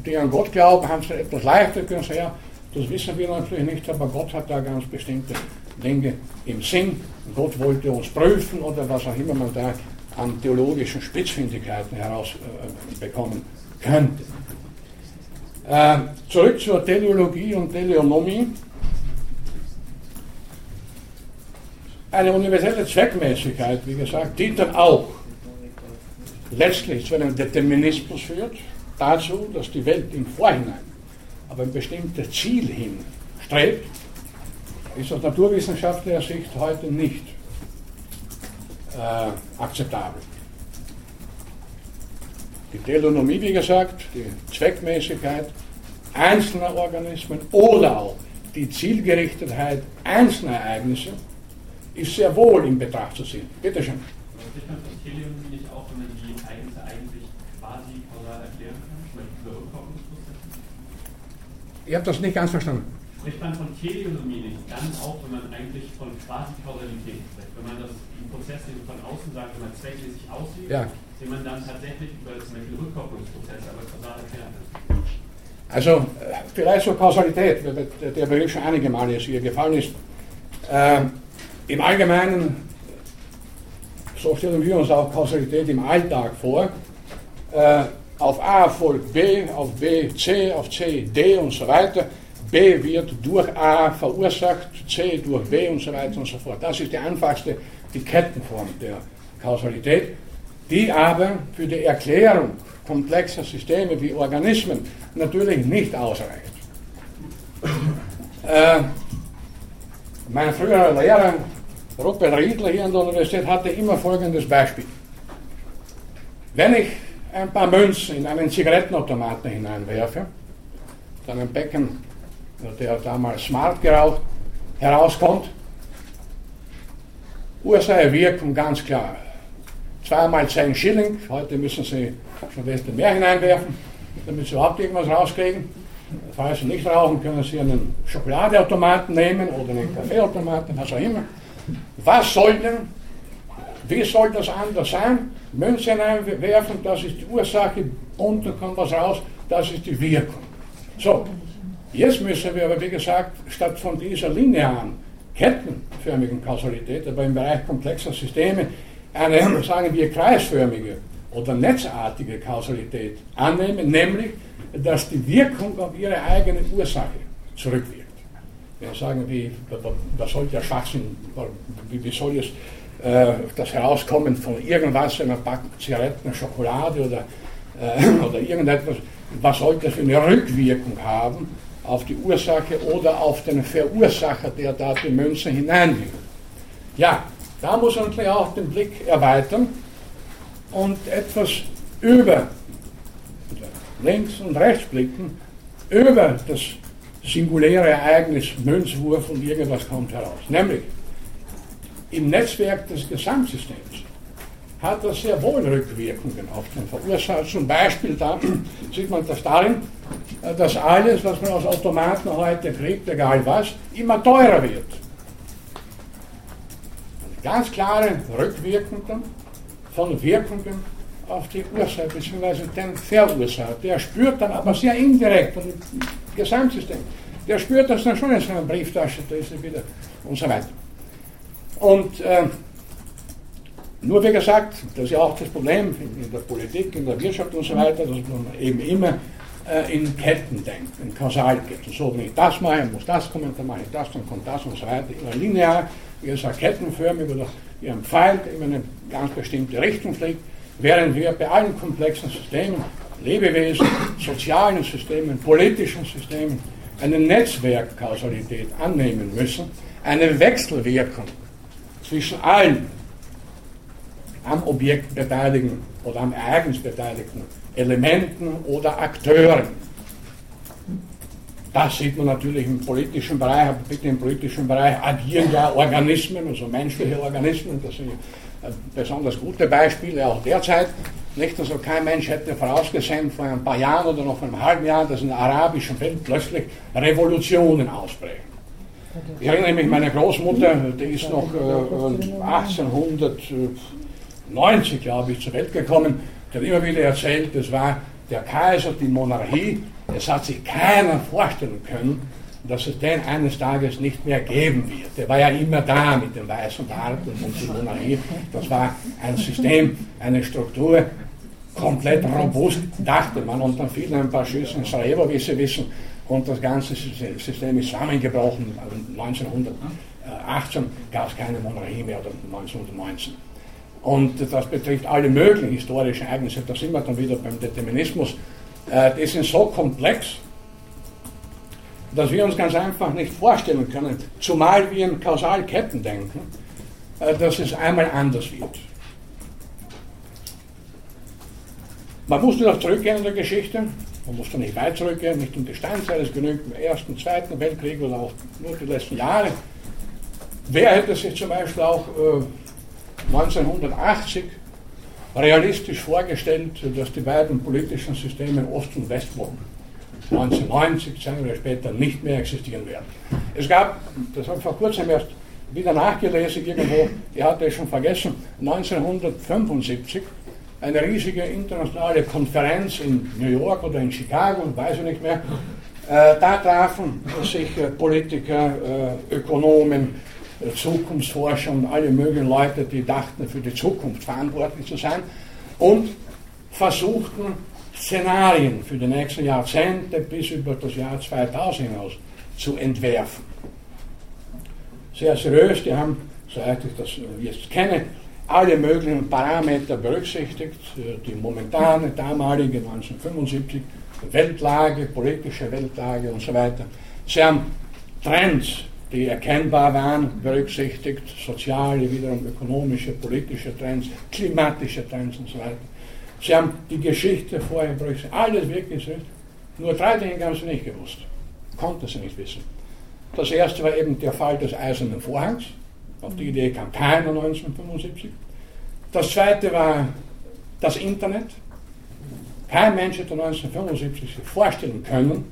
die an Gott glauben, haben es etwas leichter, können sagen, ja, das wissen wir natürlich nicht, aber Gott hat da ganz bestimmte Dinge im Sinn. Gott wollte uns prüfen oder was auch immer man da an theologischen Spitzfindigkeiten herausbekommen äh, könnte. Äh, zurück zur Teleologie und Teleonomie. Eine universelle Zweckmäßigkeit, wie gesagt, die dann auch letztlich zu einem Determinismus führt, dazu, dass die Welt im Vorhinein auf ein bestimmtes Ziel hin strebt, ist aus naturwissenschaftlicher Sicht heute nicht äh, akzeptabel. Die Telonomie, wie gesagt, die Zweckmäßigkeit einzelner Organismen oder auch die Zielgerichtetheit einzelner Ereignisse ist sehr wohl in Betracht zu ziehen. Bitte schön. Ich habe das nicht ganz verstanden. Spricht man von Teleonomie nicht dann auch, wenn man eigentlich von quasi Kausalität spricht? Wenn man das im Prozess von außen sagt, wenn man zweckmäßig aussieht, ja den man dann tatsächlich über zum Beispiel Rückkopplungsprozesse aber kausal erklären kann. Also äh, vielleicht zur Kausalität, der Begriff schon einige Male jetzt hier gefallen ist. Äh, Im Allgemeinen, so stellen wir uns auch Kausalität im Alltag vor. Äh, auf A folgt B, auf B C, auf C D und so weiter. B wird durch A verursacht, C durch B und so weiter und so fort. Das ist die einfachste, die Kettenform der Kausalität die aber für die Erklärung komplexer Systeme wie Organismen natürlich nicht ausreicht. Äh, mein früherer Lehrer, Rupert Riedler hier an der Universität, hatte immer folgendes Beispiel. Wenn ich ein paar Münzen in einen Zigarettenautomaten hineinwerfe, dann ein Becken, der damals Smart geraucht, herauskommt, Ursache Wirkung ganz klar zweimal 10 Schilling. Heute müssen Sie schon ein mehr hineinwerfen, damit Sie überhaupt irgendwas rauskriegen. Falls Sie nicht rauchen, können Sie einen Schokoladeautomaten nehmen oder einen Kaffeeautomaten, was auch immer. Was soll denn, wie soll das anders sein? Münze hineinwerfen, das ist die Ursache, unten kommt was raus, das ist die Wirkung. So, jetzt müssen wir aber, wie gesagt, statt von dieser linearen, kettenförmigen Kausalität, aber im Bereich komplexer Systeme, eine, sagen wir, kreisförmige oder netzartige Kausalität annehmen, nämlich, dass die Wirkung auf ihre eigene Ursache zurückwirkt. Wir sagen, wie, was soll der Schwachsinn, wie, wie soll es äh, das Herauskommen von irgendwas, einer Packung Zigaretten, Schokolade oder, äh, oder irgendetwas, was soll das für eine Rückwirkung haben auf die Ursache oder auf den Verursacher, der da die Münze hineinwirkt. Ja, da muss man gleich auch den Blick erweitern und etwas über links und rechts blicken, über das singuläre Ereignis Münzwurf und irgendwas kommt heraus. Nämlich im Netzwerk des Gesamtsystems hat das sehr wohl Rückwirkungen auf den Verursacher. Zum Beispiel da sieht man das darin, dass alles, was man aus Automaten heute kriegt, egal was, immer teurer wird. Ganz klare Rückwirkungen von Wirkungen auf die Ursache bzw. den Verursacher. Der spürt dann aber sehr indirekt von dem Gesamtsystem. Der spürt das dann schon in seiner Brieftasche, da ist er wieder und so weiter. Und äh, nur wie gesagt, das ist ja auch das Problem in der Politik, in der Wirtschaft und so weiter, dass man eben immer äh, in Ketten denkt, in Kausalketten. So, wenn ich das mache, muss das kommen, dann mache ich das, dann kommt das und so weiter. Immer linear, wie gesagt, kettenförmig oder wie ein Pfeil, in eine ganz bestimmte Richtung fliegt, während wir bei allen komplexen Systemen, Lebewesen, sozialen Systemen, politischen Systemen, eine Netzwerkkausalität annehmen müssen, eine Wechselwirkung zwischen allen am Objekt beteiligten oder am Ereignis beteiligten Elementen oder Akteuren. Das sieht man natürlich im politischen Bereich, aber bitte im politischen Bereich agieren ja Organismen, also menschliche Organismen, das sind besonders gute Beispiele auch derzeit. Nicht, also kein Mensch hätte vorausgesehen vor ein paar Jahren oder noch vor einem halben Jahr, dass in der arabischen Welt plötzlich Revolutionen ausbrechen. Ich erinnere mich, meine Großmutter, die ist noch äh, 1890, glaube ich, zur Welt gekommen, die hat immer wieder erzählt, das war der Kaiser, die Monarchie, es hat sich keiner vorstellen können, dass es den eines Tages nicht mehr geben wird. Der war ja immer da mit dem weißen Bart und die Monarchie. Das war ein System, eine Struktur, komplett robust, dachte man. Und dann fielen ein paar Schüsse in Sarajevo, wie Sie wissen, und das ganze System ist zusammengebrochen. 1918 gab es keine Monarchie mehr, oder 1919. Und das betrifft alle möglichen historischen Ereignisse. Da sind wir dann wieder beim Determinismus. Äh, die sind so komplex, dass wir uns ganz einfach nicht vorstellen können, zumal wir in Kausalketten denken, äh, dass es einmal anders wird. Man musste noch zurückgehen in der Geschichte, man musste nicht weit zurückgehen, nicht in die Steinzeit, es genügt im Ersten, Zweiten Weltkrieg oder auch nur die letzten Jahre. Wer hätte sich zum Beispiel auch äh, 1980 realistisch vorgestellt, dass die beiden politischen Systeme Ost- und Westblock 1990, zehn Jahre später, nicht mehr existieren werden. Es gab, das habe ich vor kurzem erst wieder nachgelesen irgendwo, ich hatte es schon vergessen, 1975 eine riesige internationale Konferenz in New York oder in Chicago, weiß ich nicht mehr. Äh, da trafen sich äh, Politiker, äh, Ökonomen, Zukunftsforscher und alle möglichen Leute, die dachten, für die Zukunft verantwortlich zu sein und versuchten, Szenarien für die nächsten Jahrzehnte bis über das Jahr 2000 hinaus zu entwerfen. Sehr seriös, die haben, soweit ich das jetzt kenne, alle möglichen Parameter berücksichtigt, die momentane, damalige 1975 Weltlage, politische Weltlage und so weiter. Sie haben Trends, die erkennbar waren, berücksichtigt, soziale, wiederum ökonomische, politische Trends, klimatische Trends und so weiter. Sie haben die Geschichte vorher berücksichtigt, alles wirklich. Nur drei Dinge haben sie nicht gewusst, konnten sie nicht wissen. Das erste war eben der Fall des Eisernen Vorhangs. Auf die Idee kam keiner 1975. Das zweite war das Internet. Kein Mensch hätte 1975 sich vorstellen können,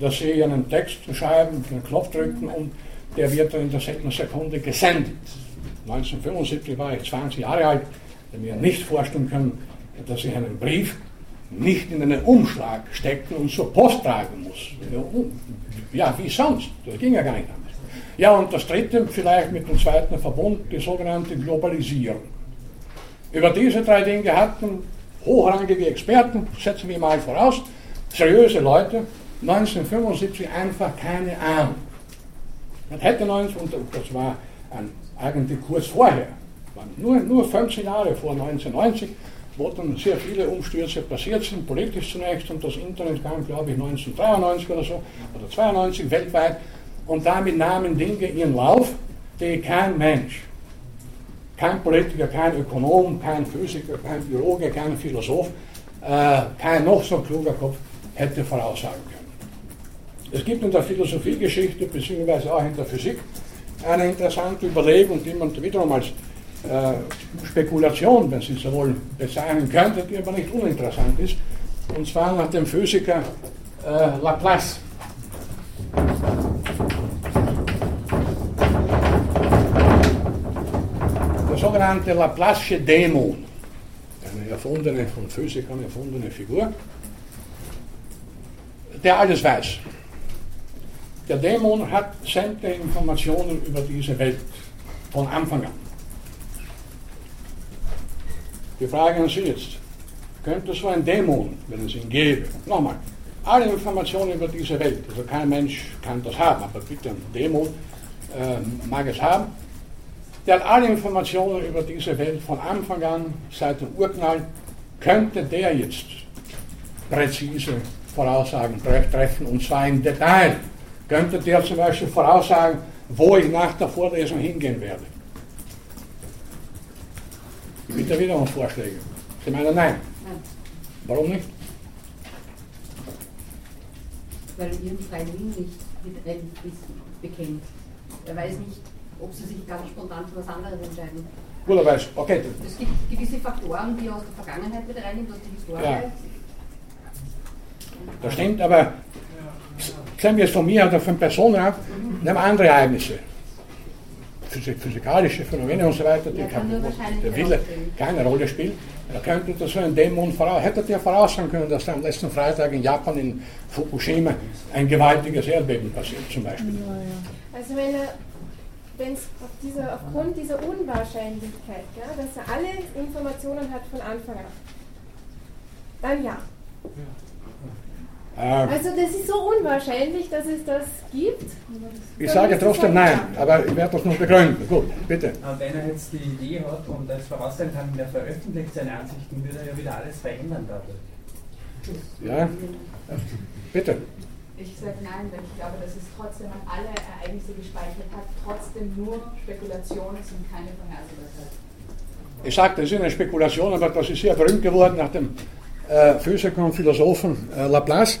dass sie einen Text schreiben, einen Knopf drücken und der wird dann in derselben Sekunde gesendet. 1975 war ich 20 Jahre alt, hätte mir nicht vorstellen können, dass ich einen Brief nicht in einen Umschlag stecken und zur Post tragen muss. Ja, wie sonst? Das ging ja gar nicht anders. Ja, und das dritte, vielleicht mit dem zweiten Verbund, die sogenannte Globalisierung. Über diese drei Dinge hatten hochrangige Experten, setzen wir mal voraus, seriöse Leute, 1975 einfach keine Ahnung. Man hätte 19, und das war eigentlich kurz vorher, nur, nur 15 Jahre vor 1990, wo dann sehr viele Umstürze passiert sind, politisch zunächst, und das Internet kam, glaube ich, 1993 oder so, oder 92 weltweit, und damit nahmen Dinge ihren Lauf, die kein Mensch, kein Politiker, kein Ökonom, kein Physiker, kein Biologe, kein Philosoph, äh, kein noch so kluger Kopf hätte voraussagen. Es gibt in der Philosophiegeschichte, beziehungsweise auch in der Physik, eine interessante Überlegung, die man wiederum als äh, Spekulation, wenn Sie so wollen, bezeichnen könnte, die aber nicht uninteressant ist, und zwar nach dem Physiker äh, Laplace. Der sogenannte Laplace'sche Dämon, eine erfundene, von Physikern erfundene Figur, der alles weiß. Der Dämon hat sämtliche Informationen über diese Welt von Anfang an. Die Frage an Sie jetzt, könnte so ein Dämon, wenn es ihn gäbe, nochmal, alle Informationen über diese Welt, also kein Mensch kann das haben, aber bitte ein Dämon äh, mag es haben, der hat alle Informationen über diese Welt von Anfang an, seit dem Urknall, könnte der jetzt präzise Voraussagen treffen, und zwar im Detail. Könnte der zum Beispiel voraussagen, wo ich nach der Vorlesung hingehen werde? Bitte wieder um Vorschläge. Sie meinen nein. Nein. Warum nicht? Weil er ihren freien Willen nicht mit bekennt. Er weiß nicht, ob sie sich ganz spontan für was anderes entscheiden. Gut, er weiß, okay. Es gibt gewisse Faktoren, die aus der Vergangenheit mit reinnimmt, aus der Historie. Ja. Das stimmt, aber sehen wir es von mir oder von Personen ab, nehmen andere Ereignisse physikalische Phänomene und so weiter, die kann, der Wille keine Rolle spielt. Er könnte das so ein Dämon voraus, hätte der voraussagen können, dass am letzten Freitag in Japan in Fukushima ein gewaltiges Erdbeben passiert, zum Beispiel. Also wenn er wenn es auf dieser, aufgrund dieser Unwahrscheinlichkeit, ja, dass er alle Informationen hat von Anfang an, dann ja. Ähm, also das ist so unwahrscheinlich, dass es das gibt. Ich sage trotzdem nein, aber ich werde das noch begründen. Gut, bitte. Wenn er jetzt die Idee hat und das voraussagen kann, der veröffentlicht seine Ansichten, würde er ja wieder alles verändern dadurch. Ja, bitte. Ich sage nein, weil ich glaube, dass es trotzdem an alle Ereignisse gespeichert hat, trotzdem nur Spekulationen sind, keine Vorhersehbarkeit. Ich sage, das ist eine Spekulation, aber das ist sehr berühmt geworden nach dem äh, Physiker und Philosophen äh, Laplace.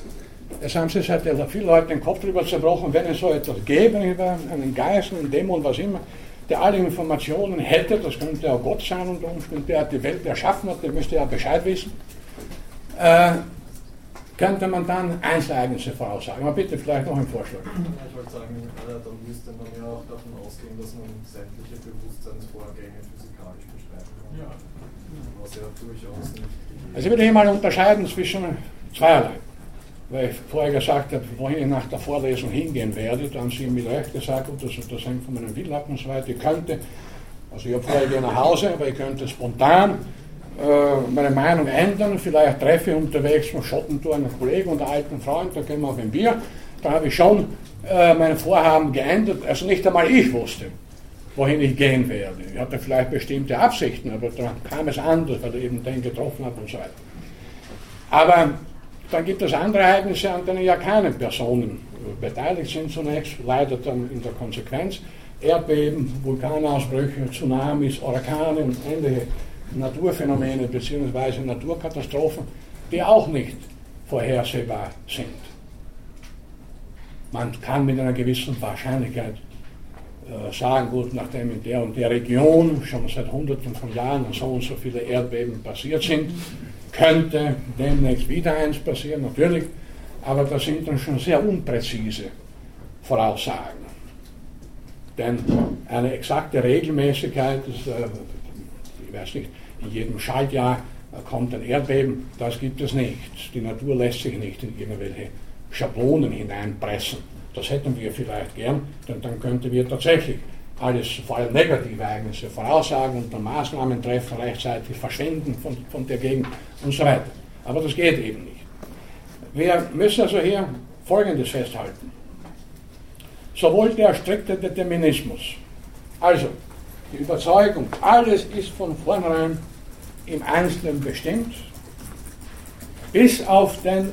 Es haben sich seit viele Leute den Kopf darüber zerbrochen, wenn es so etwas gäbe, einen Geist, einen Dämon, was immer, der alle Informationen hätte, das könnte auch Gott sein unter Umständen, der die Welt erschaffen hat, der müsste ja Bescheid wissen, äh, könnte man dann Einzelereignisse voraussagen. Aber bitte vielleicht noch einen Vorschlag. Ich wollte sagen, äh, dann müsste man ja auch davon ausgehen, dass man sämtliche Bewusstseinsvorgänge physikalisch beschreiben kann. Ja. Was ja durchaus nicht also ich würde hier mal unterscheiden zwischen zweierlei. Weil ich vorher gesagt habe, wohin ich nach der Vorlesung hingehen werde, dann haben Sie mit Recht gesagt, gut, das, das hängt von meinem Willen ab und so weiter. Ich könnte, also ich habe vorher gehe nach Hause, aber ich könnte spontan meine Meinung ändern. Vielleicht treffe ich unterwegs vom Schottentor einen Kollegen und einen alten Freund, da gehen wir auf ein Bier. Da habe ich schon äh, mein Vorhaben geändert. Also nicht einmal ich wusste wohin ich gehen werde. Ich hatte vielleicht bestimmte Absichten, aber dann kam es anders, weil ich eben den getroffen habe und so weiter. Aber dann gibt es andere Ereignisse, an denen ja keine Personen beteiligt sind zunächst, leider dann in der Konsequenz. Erdbeben, Vulkanausbrüche, Tsunamis, Orkane und ähnliche Naturphänomene bzw. Naturkatastrophen, die auch nicht vorhersehbar sind. Man kann mit einer gewissen Wahrscheinlichkeit äh, sagen, gut, nachdem in der und der Region schon seit Hunderten von Jahren so und so viele Erdbeben passiert sind, könnte demnächst wieder eins passieren, natürlich, aber das sind dann schon sehr unpräzise Voraussagen. Denn eine exakte Regelmäßigkeit, äh, ich weiß nicht, in jedem Schaltjahr kommt ein Erdbeben, das gibt es nicht. Die Natur lässt sich nicht in irgendwelche Schablonen hineinpressen. Das hätten wir vielleicht gern, denn dann könnten wir tatsächlich alles, vor allem negative Ereignisse voraussagen und dann Maßnahmen treffen, rechtzeitig verschwinden von, von der Gegend und so weiter. Aber das geht eben nicht. Wir müssen also hier Folgendes festhalten. Sowohl der strikte Determinismus, also die Überzeugung, alles ist von vornherein im Einzelnen bestimmt, bis auf den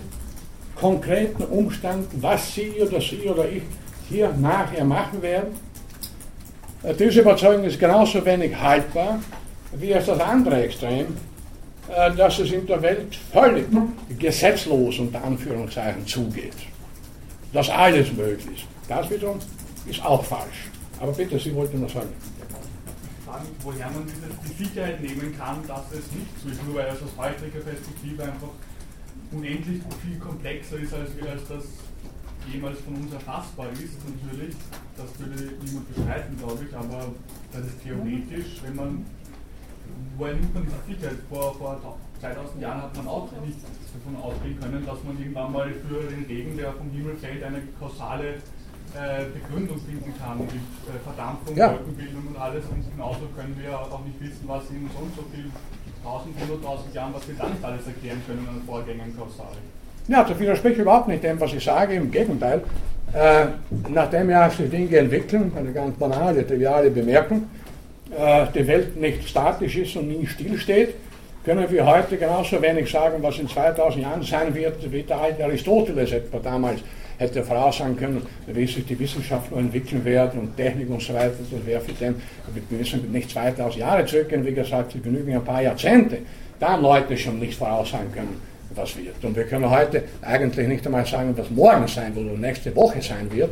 konkreten Umstand, was Sie oder Sie oder ich hier nachher machen werden. Äh, diese Überzeugung ist genauso wenig haltbar wie es das andere Extrem, äh, dass es in der Welt völlig gesetzlos unter Anführungszeichen zugeht. Dass alles möglich ist. Das wiederum ist auch falsch. Aber bitte, Sie wollten noch sagen. Fragen, woher man die Sicherheit nehmen kann, dass es nicht so ist, nur weil es aus heutiger Perspektive einfach unendlich viel komplexer ist, als, als das jemals von uns erfassbar ist, natürlich. Das würde niemand bestreiten, glaube ich, aber das ist theoretisch, wenn man, woher nimmt man diese Sicherheit? Vor, vor 2000 Jahren hat man auch nicht davon ausgehen können, dass man irgendwann mal für den Regen, der vom Himmel fällt, eine kausale äh, Begründung finden kann mit äh, Verdampfung, ja. Wolkenbildung und alles. Und genauso können wir auch nicht wissen, was in so und so viel 1000, 100.000 Jahren, was wir dann nicht alles erklären können an Vorgängen kausal. Ja, das widerspricht überhaupt nicht dem, was ich sage, im Gegenteil. Äh, nachdem ja sich Dinge entwickeln, eine ganz banale, triviale Bemerkung, äh, die Welt nicht statisch ist und nie stillsteht, können wir heute genauso wenig sagen, was in 2000 Jahren sein wird, wie der alte Aristoteles etwa damals hätte voraussagen können, wie sich die Wissenschaft nur entwickeln wird und Technik und so weiter. Das wäre für den, wir müssen nicht 2000 Jahre zurückgehen, wie gesagt, es genügen ein paar Jahrzehnte. Da haben Leute schon nicht voraussagen können, was wird. Und wir können heute eigentlich nicht einmal sagen, was morgen sein wird oder nächste Woche sein wird,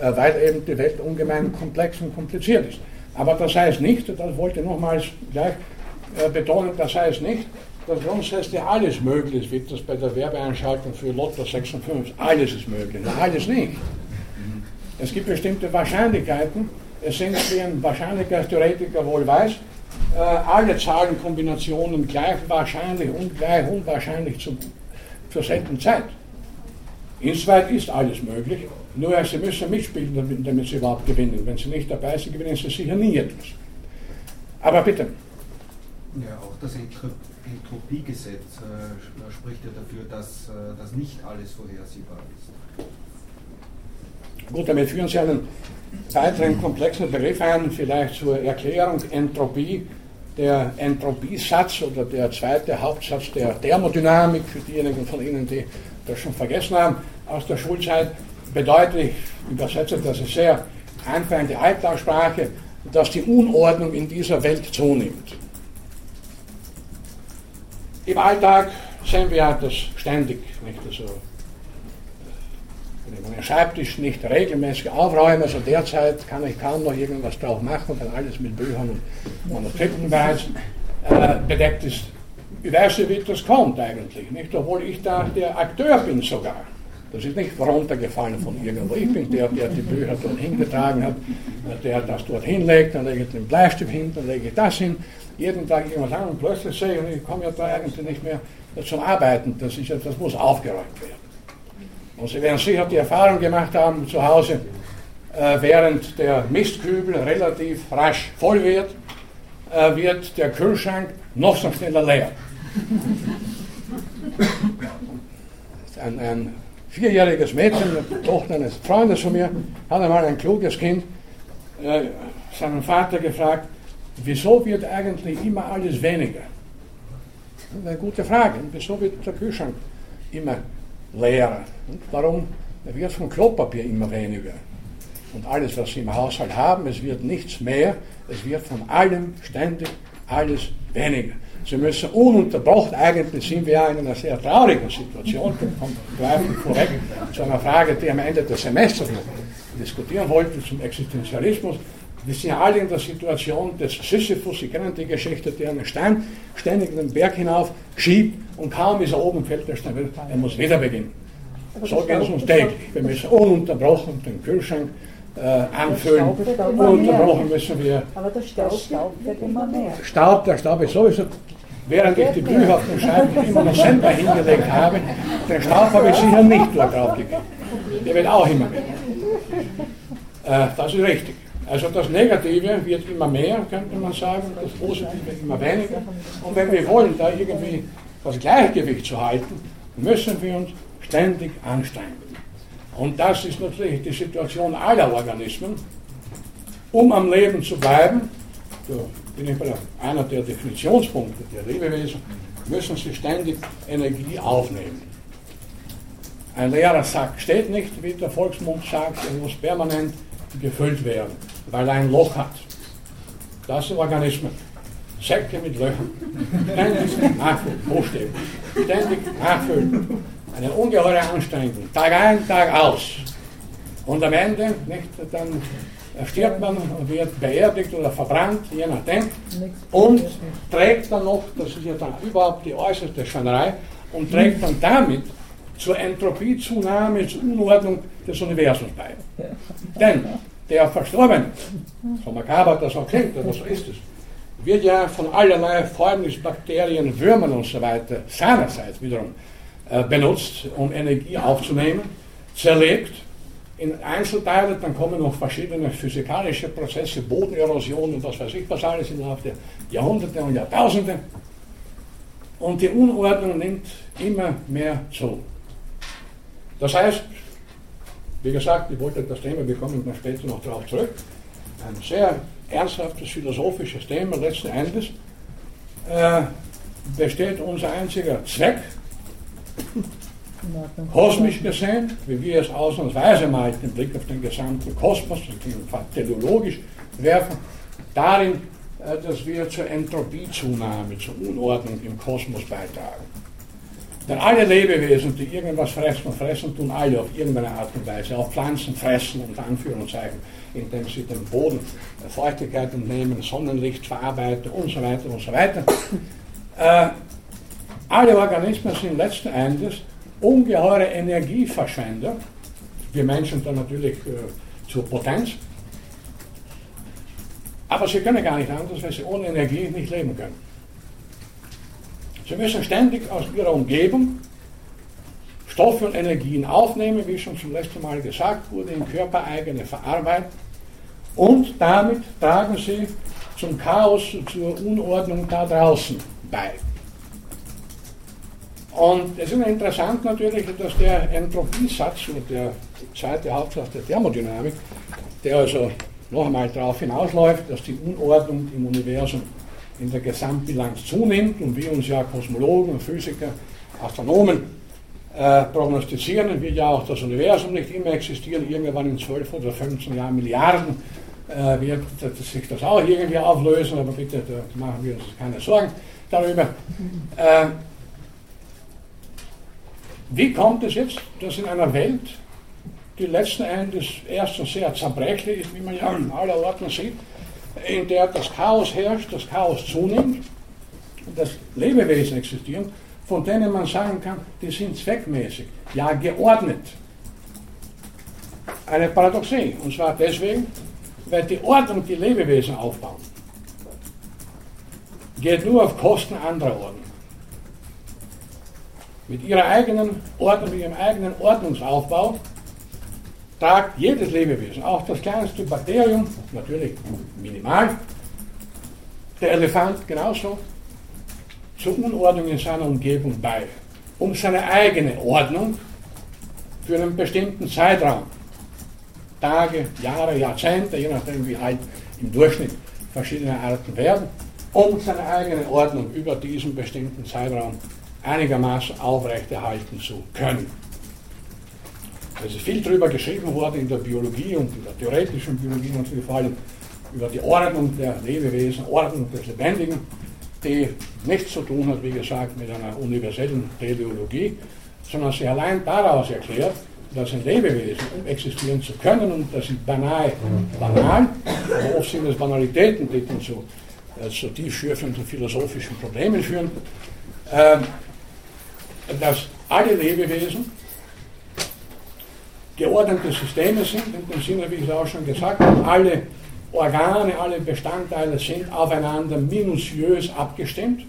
äh, weil eben die Welt ungemein komplex und kompliziert ist. Aber das heißt nicht, das wollte ich nochmals gleich äh, betonen, das heißt nicht, dass grundsätzlich alles möglich wie das bei der Werbeeinschaltung für Lotto 56. Alles ist möglich, alles nicht. Es gibt bestimmte Wahrscheinlichkeiten. Es sind, wie ein Wahrscheinlichkeitstheoretiker wohl weiß, äh, alle Zahlenkombinationen gleich wahrscheinlich und gleich unwahrscheinlich zu, zur selben Zeit. Insoweit ist alles möglich, nur Sie müssen mitspielen, damit, damit Sie überhaupt gewinnen. Wenn Sie nicht dabei sind, gewinnen Sie sicher nie etwas. Aber bitte. Ja, auch das Entropiegesetz äh, spricht ja dafür, dass, äh, dass nicht alles vorhersehbar ist. Gut, damit führen Sie einen weiteren komplexen Begriff ein, vielleicht zur Erklärung Entropie. Der Entropiesatz oder der zweite Hauptsatz der Thermodynamik, für diejenigen von Ihnen, die das schon vergessen haben, aus der Schulzeit, bedeutet, ich übersetze das sehr einfach in die Alltagssprache, dass die Unordnung in dieser Welt zunimmt. Im Alltag sehen wir das ständig, nicht? Also, wenn ich meinen Schreibtisch nicht regelmäßig aufräume, also derzeit kann ich kaum noch irgendwas drauf machen, weil alles mit Büchern und Manuskripten bereits äh, bedeckt ist. Ich weiß nicht, wie das kommt eigentlich, nicht? Obwohl ich da der Akteur bin sogar. Das ist nicht runtergefallen von irgendwo. Ich bin der, der die Bücher dort hingetragen hat, der das dort hinlegt, dann lege ich den Bleistift hin, dann lege ich das hin jeden Tag irgendwas an und plötzlich sehe ich, ich komme ja da eigentlich nicht mehr zum Arbeiten. Das, ist, das muss aufgeräumt werden. Und Sie werden sicher die Erfahrung gemacht haben zu Hause, äh, während der Mistkübel relativ rasch voll wird, äh, wird der Kühlschrank noch so schneller leer. ein, ein vierjähriges Mädchen, Tochter eines Freundes von mir, hat einmal ein kluges Kind äh, seinen Vater gefragt, Wieso wird eigentlich immer alles weniger? Das ist eine gute Frage. Wieso wird der Kühlschrank immer leerer? Und warum wird vom Klopapier immer weniger? Und alles, was Sie im Haushalt haben, es wird nichts mehr, es wird von allem ständig alles weniger. Sie müssen ununterbrochen, eigentlich sind wir ja in einer sehr traurigen Situation, vorweg zu einer Frage, die am Ende des Semesters noch diskutieren wollte, zum Existenzialismus. Wir sind ja alle in der Situation des Sisyphus, Sie kennen die Geschichte, der einen Stein ständig den Berg hinauf schiebt und kaum ist er oben, fällt der Stein wieder, er muss wieder beginnen. So geht es uns täglich. Wir müssen ununterbrochen den Kühlschrank äh, anfüllen. Ununterbrochen müssen wir. Aber der Staub, Staub wird immer mehr. Staub, der Staub ist sowieso während ich die Bücher auf den Scheiben immer noch selber hingelegt habe, den Staub habe ich sicher nicht dort draufgegeben. Der wird auch immer mehr. Äh, das ist richtig. Also das Negative wird immer mehr, könnte man sagen, das Positive immer weniger. Und wenn wir wollen, da irgendwie das Gleichgewicht zu halten, müssen wir uns ständig anstrengen. Und das ist natürlich die Situation aller Organismen. Um am Leben zu bleiben, da bin ich bei einer der Definitionspunkte der Lebewesen, müssen sie ständig Energie aufnehmen. Ein leerer Sack steht nicht, wie der Volksmund sagt, er muss permanent gefüllt werden, weil er ein Loch hat. Das sind Organismen. Säcke mit Löchern. Ständig nachfüllen, Buchstaben. Ständig nachfüllen. Eine ungeheure Anstrengung. Tag ein, Tag aus. Und am Ende, nicht, dann stirbt man und wird beerdigt oder verbrannt, je nachdem. Und trägt dann noch, das ist ja dann überhaupt die äußerste Schweinerei, und trägt dann damit zur Entropiezunahme, zur Unordnung des Universums bei. Denn der Verstorbene, so makaber das auch klingt, aber so ist es, wird ja von allerlei Fäulnisbakterien, Würmern und so weiter seinerseits wiederum äh, benutzt, um Energie aufzunehmen, zerlegt in Einzelteile, dann kommen noch verschiedene physikalische Prozesse, Bodenerosion und was weiß ich was alles im Laufe der Jahrhunderte und Jahrtausende. Und die Unordnung nimmt immer mehr zu. Das heißt, wie gesagt, ich wollte das Thema, wir kommen dann später noch darauf zurück, ein sehr ernsthaftes philosophisches Thema letzten Endes, äh, besteht unser einziger Zweck, kosmisch gesehen, wie wir es ausnahmsweise mal den Blick auf den gesamten Kosmos, teleologisch werfen, darin, äh, dass wir zur Entropiezunahme, zur Unordnung im Kosmos beitragen. Denn alle Lebewesen, die irgendwas fressen, fressen tun alle auf irgendeine Art und Weise. Auch Pflanzen fressen, unter Anführungszeichen, indem sie den Boden Feuchtigkeit entnehmen, Sonnenlicht verarbeiten und so weiter und so weiter. Äh, alle Organismen sind letzten Endes ungeheure Energieverschwender. Wir Menschen dann natürlich äh, zur Potenz. Aber sie können gar nicht anders, weil sie ohne Energie nicht leben können. Sie müssen ständig aus ihrer Umgebung Stoffe und Energien aufnehmen, wie schon zum letzten Mal gesagt wurde, in körpereigene verarbeiten. Und damit tragen sie zum Chaos, zur Unordnung da draußen bei. Und es ist interessant natürlich, dass der Entropiesatz, der zweite Hauptsatz der Thermodynamik, der also noch einmal darauf hinausläuft, dass die Unordnung im Universum in der Gesamtbilanz zunimmt und wir uns ja Kosmologen, Physiker, Astronomen äh, prognostizieren, wird ja auch das Universum nicht immer existieren, irgendwann in 12 oder 15 Jahren Milliarden äh, wird sich das auch irgendwie auflösen, aber bitte, da machen wir uns keine Sorgen darüber. Äh, wie kommt es jetzt, dass in einer Welt, die letzten Endes erstens sehr zerbrechlich ist, wie man ja in aller Orten sieht, in der das Chaos herrscht, das Chaos zunimmt und das Lebewesen existieren, von denen man sagen kann, die sind zweckmäßig, ja geordnet. Eine Paradoxie, und zwar deswegen, weil die Ordnung, die Lebewesen aufbauen, geht nur auf Kosten anderer Ordnung. Mit ihrer eigenen Ordnung, mit ihrem eigenen Ordnungsaufbau tragt jedes Lebewesen, auch das kleinste Bakterium, natürlich minimal, der Elefant genauso, zur Unordnung in seiner Umgebung bei, um seine eigene Ordnung für einen bestimmten Zeitraum, Tage, Jahre, Jahrzehnte, je nachdem wie alt im Durchschnitt verschiedene Arten werden, um seine eigene Ordnung über diesen bestimmten Zeitraum einigermaßen aufrechterhalten zu können. Es ist viel darüber geschrieben worden in der Biologie und in der theoretischen Biologie natürlich vor allem über die Ordnung der Lebewesen, Ordnung des Lebendigen, die nichts zu tun hat, wie gesagt, mit einer universellen Teleologie, sondern sie allein daraus erklärt, dass ein Lebewesen, um existieren zu können, und das ist banal, banal, aber oft sind es Banalitäten, die dann zu, äh, zu tiefschürfenden philosophischen Problemen führen, äh, dass alle Lebewesen geordnete Systeme sind, in dem Sinne, wie ich es auch schon gesagt habe, alle Organe, alle Bestandteile sind aufeinander minutiös abgestimmt.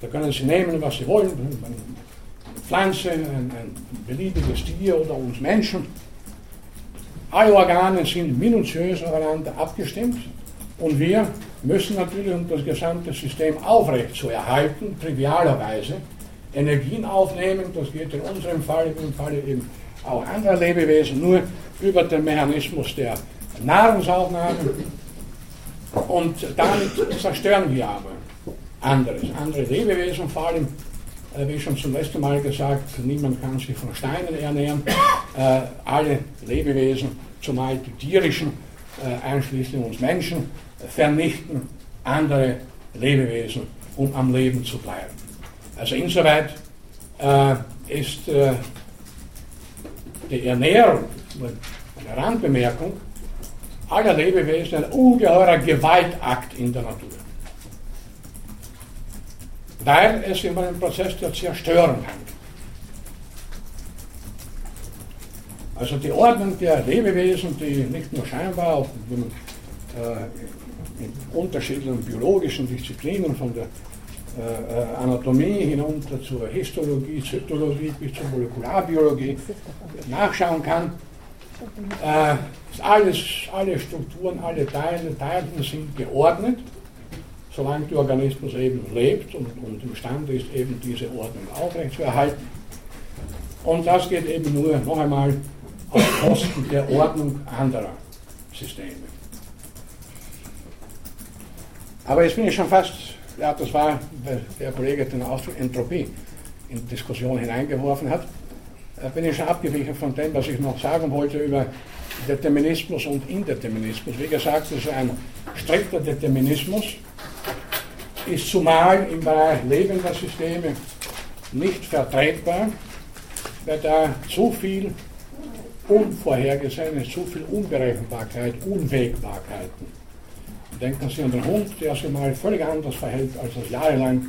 Da können Sie nehmen, was Sie wollen, eine Pflanze, ein, ein beliebiges Tier oder uns Menschen. Alle Organe sind minutiös aufeinander abgestimmt und wir müssen natürlich, um das gesamte System aufrecht zu erhalten, trivialerweise Energien aufnehmen. Das geht in unserem Fall, im Falle eben auch anderer Lebewesen, nur über den Mechanismus der Nahrungsaufnahme. Und damit zerstören wir aber anderes, andere Lebewesen, vor allem, äh, wie schon zum letzten Mal gesagt, niemand kann sich von Steinen ernähren. Äh, alle Lebewesen, zumal die tierischen, äh, einschließlich uns Menschen, vernichten andere Lebewesen, um am Leben zu bleiben. Also insoweit äh, ist äh, die Ernährung, eine Randbemerkung, aller Lebewesen ein ungeheurer Gewaltakt in der Natur. Weil es immer ein Prozess der Zerstörung handelt. Also die Ordnung der Lebewesen, die nicht nur scheinbar äh, in unterschiedlichen biologischen Disziplinen von der äh, äh, Anatomie hinunter zur Histologie, Zytologie bis zur Molekularbiologie nachschauen kann. Äh, alles, alle Strukturen, alle Teile, Teilchen sind geordnet, solange der Organismus eben lebt und, und imstande ist, eben diese Ordnung aufrechtzuerhalten. Und das geht eben nur noch einmal auf Kosten der Ordnung anderer Systeme. Aber jetzt bin ich schon fast ja, das war, weil der Kollege den Ausdruck Entropie in die Diskussion hineingeworfen hat, äh, bin ich schon abgewichen von dem, was ich noch sagen wollte über Determinismus und Indeterminismus. Wie gesagt, das ist ein strikter Determinismus, ist zumal im Bereich lebender Systeme nicht vertretbar, weil da zu viel Unvorhergesehenes, zu viel Unberechenbarkeit, Unwägbarkeiten Denken Sie an den Hund, der sich mal völlig anders verhält, als er jahrelang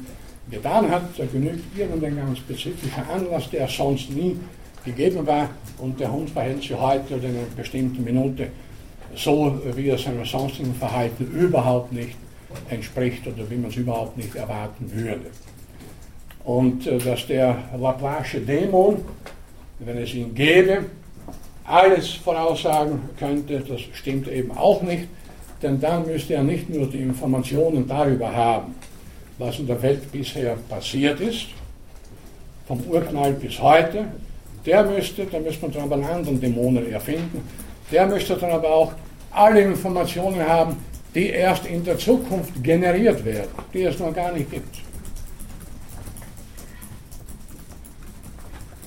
getan hat. Da genügt irgendein ganz spezifischer Anlass, der sonst nie gegeben war und der Hund verhält sich heute oder in einer bestimmten Minute so, wie er seinem sonstigen Verhalten überhaupt nicht entspricht oder wie man es überhaupt nicht erwarten würde. Und äh, dass der Laplace Dämon, wenn es ihn gäbe, alles voraussagen könnte, das stimmt eben auch nicht denn dann müsste er nicht nur die Informationen darüber haben, was in der Welt bisher passiert ist, vom Urknall bis heute, der müsste, da müsste man dann aber einen anderen Dämonen erfinden, der müsste dann aber auch alle Informationen haben, die erst in der Zukunft generiert werden, die es noch gar nicht gibt.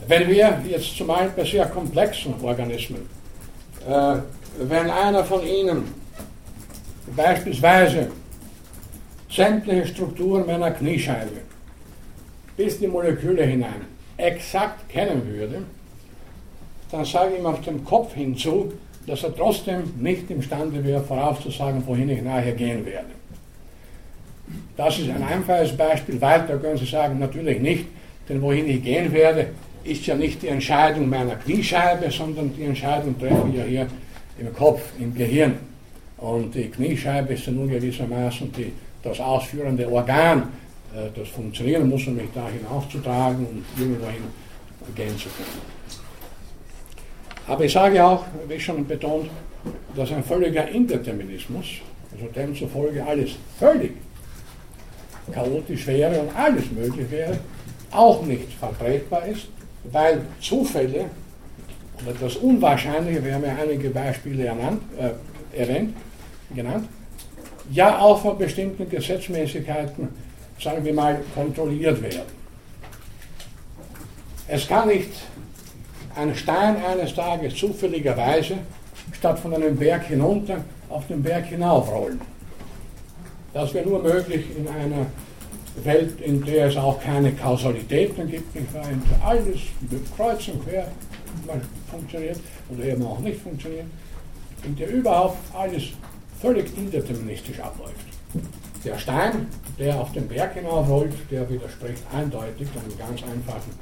Wenn wir jetzt zumal bei sehr komplexen Organismen, äh, wenn einer von ihnen beispielsweise sämtliche Strukturen meiner Kniescheibe bis die Moleküle hinein exakt kennen würde, dann sage ich ihm auf dem Kopf hinzu, dass er trotzdem nicht imstande wäre, vorauszusagen, wohin ich nachher gehen werde. Das ist ein einfaches Beispiel. Weiter können Sie sagen, natürlich nicht, denn wohin ich gehen werde, ist ja nicht die Entscheidung meiner Kniescheibe, sondern die Entscheidung treffe ich ja hier im Kopf, im Gehirn. Und die Kniescheibe ist ja nun gewissermaßen die, das ausführende Organ, äh, das funktionieren muss, um mich da hinaufzutragen und irgendwohin gehen zu können. Aber ich sage auch, wie schon betont, dass ein völliger Indeterminismus, also demzufolge alles völlig chaotisch wäre und alles möglich wäre, auch nicht vertretbar ist, weil Zufälle oder das Unwahrscheinliche, wir haben ja einige Beispiele ernannt, äh, erwähnt, genannt, ja auch von bestimmten Gesetzmäßigkeiten, sagen wir mal, kontrolliert werden. Es kann nicht ein Stein eines Tages zufälligerweise statt von einem Berg hinunter auf den Berg hinaufrollen. Das wäre nur möglich in einer Welt, in der es auch keine Kausalitäten gibt, nicht wahr? in der alles kreuz und quer funktioniert oder eben auch nicht funktioniert, in der überhaupt alles völlig indeterministisch abläuft. Der Stein, der auf den Berg hinaufrollt, der widerspricht eindeutig einem ganz einfachen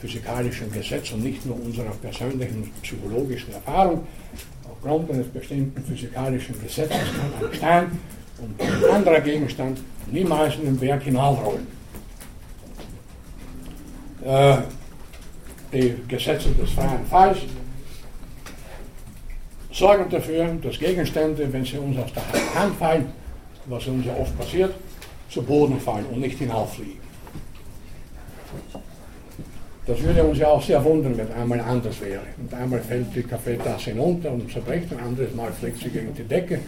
physikalischen Gesetz und nicht nur unserer persönlichen psychologischen Erfahrung. Aufgrund eines bestimmten physikalischen Gesetzes kann ein Stein und ein anderer Gegenstand niemals in den Berg hinaufrollen. äh, die Gesetze des freien Falls sorgen dafür, dass Gegenstände, wenn sie uns aus der Hand fallen, was uns ja oft passiert, zu Boden fallen und nicht hinauffliegen. Das würde uns ja auch sehr wundern, wenn einmal anders wäre. Und einmal fällt die Kaffeetasse hinunter und zerbricht, ein anderes Mal fliegt sie gegen die Decke.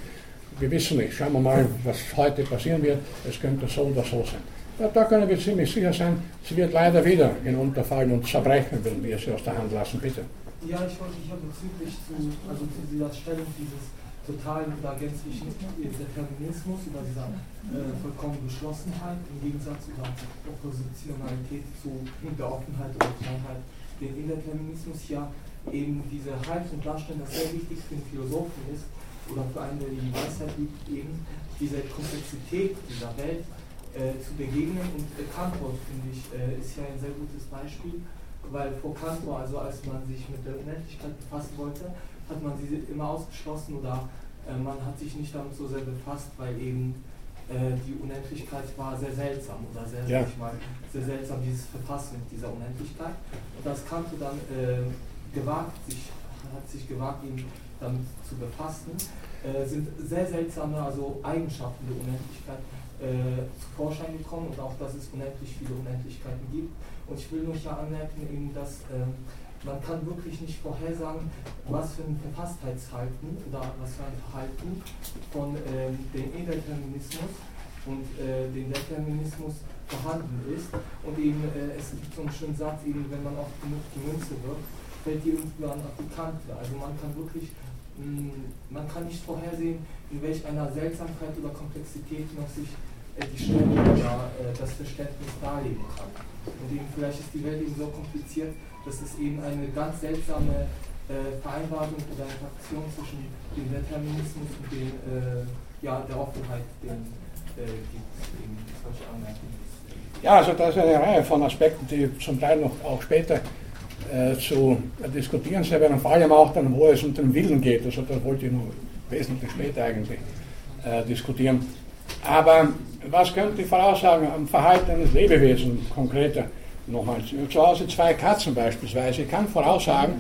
Wir wissen nicht. Schauen wir mal, was heute passieren wird. Es könnte so oder so sein. Ja, da können wir ziemlich sicher sein, sie wird leider wieder hinunterfallen und zerbrechen, wenn wir sie aus der Hand lassen. Bitte. Ja, ich wollte ja bezüglich zu, also zu dieser Stellung dieses totalen oder gänzlichen Determinismus, über dieser äh, vollkommenen Geschlossenheit im Gegensatz zur Oppositionalität zu der Offenheit oder Freiheit, den Indeterminismus ja eben diese Haltung darstellen, das sehr wichtig für den Philosophen ist oder für einen, der die Weisheit liebt, eben diese Komplexität dieser Welt äh, zu begegnen. Und äh, Kantor, finde ich, äh, ist ja ein sehr gutes Beispiel, weil vor Kantor, also als man sich mit der Unendlichkeit befassen wollte, hat man sie immer ausgeschlossen oder äh, man hat sich nicht damit so sehr befasst, weil eben äh, die Unendlichkeit war sehr seltsam oder sehr, ja. mal, sehr seltsam, dieses Verfassen mit dieser Unendlichkeit. Und als Kantor dann äh, gewagt, sich, hat sich gewagt, ihn damit zu befassen, sind sehr seltsame also Eigenschaften der Unendlichkeit äh, zu Vorschein gekommen und auch, dass es unendlich viele Unendlichkeiten gibt. Und ich will nur hier anmerken, eben, dass äh, man kann wirklich nicht vorhersagen, was für ein Verfasstheitshalten oder was für ein Verhalten von äh, dem Indeterminismus und äh, dem Determinismus vorhanden ist. Und eben, äh, es gibt so einen schönen Satz, eben, wenn man auf genug die Münze wirkt, fällt die irgendwann auf die Kante. Also man kann wirklich man kann nicht vorhersehen, in welch einer Seltsamkeit oder Komplexität noch sich äh, die Stelle oder äh, das Verständnis darlegen kann. Und eben vielleicht ist die Welt eben so kompliziert, dass es eben eine ganz seltsame äh, Vereinbarung oder Interaktion zwischen dem Determinismus und dem, ja, der Offenheit den, gibt, eben solche Anmerkungen. Ja, also da ist eine Reihe von Aspekten, die zum Teil noch auch später äh, zu diskutieren sein werden, vor allem auch dann, wo es um den Willen geht. Also das wollte ich noch wesentlich später eigentlich äh, diskutieren. Aber was könnte ich voraussagen am Verhalten eines Lebewesens konkreter? Nochmal, zu Hause zwei Katzen beispielsweise. Ich kann voraussagen,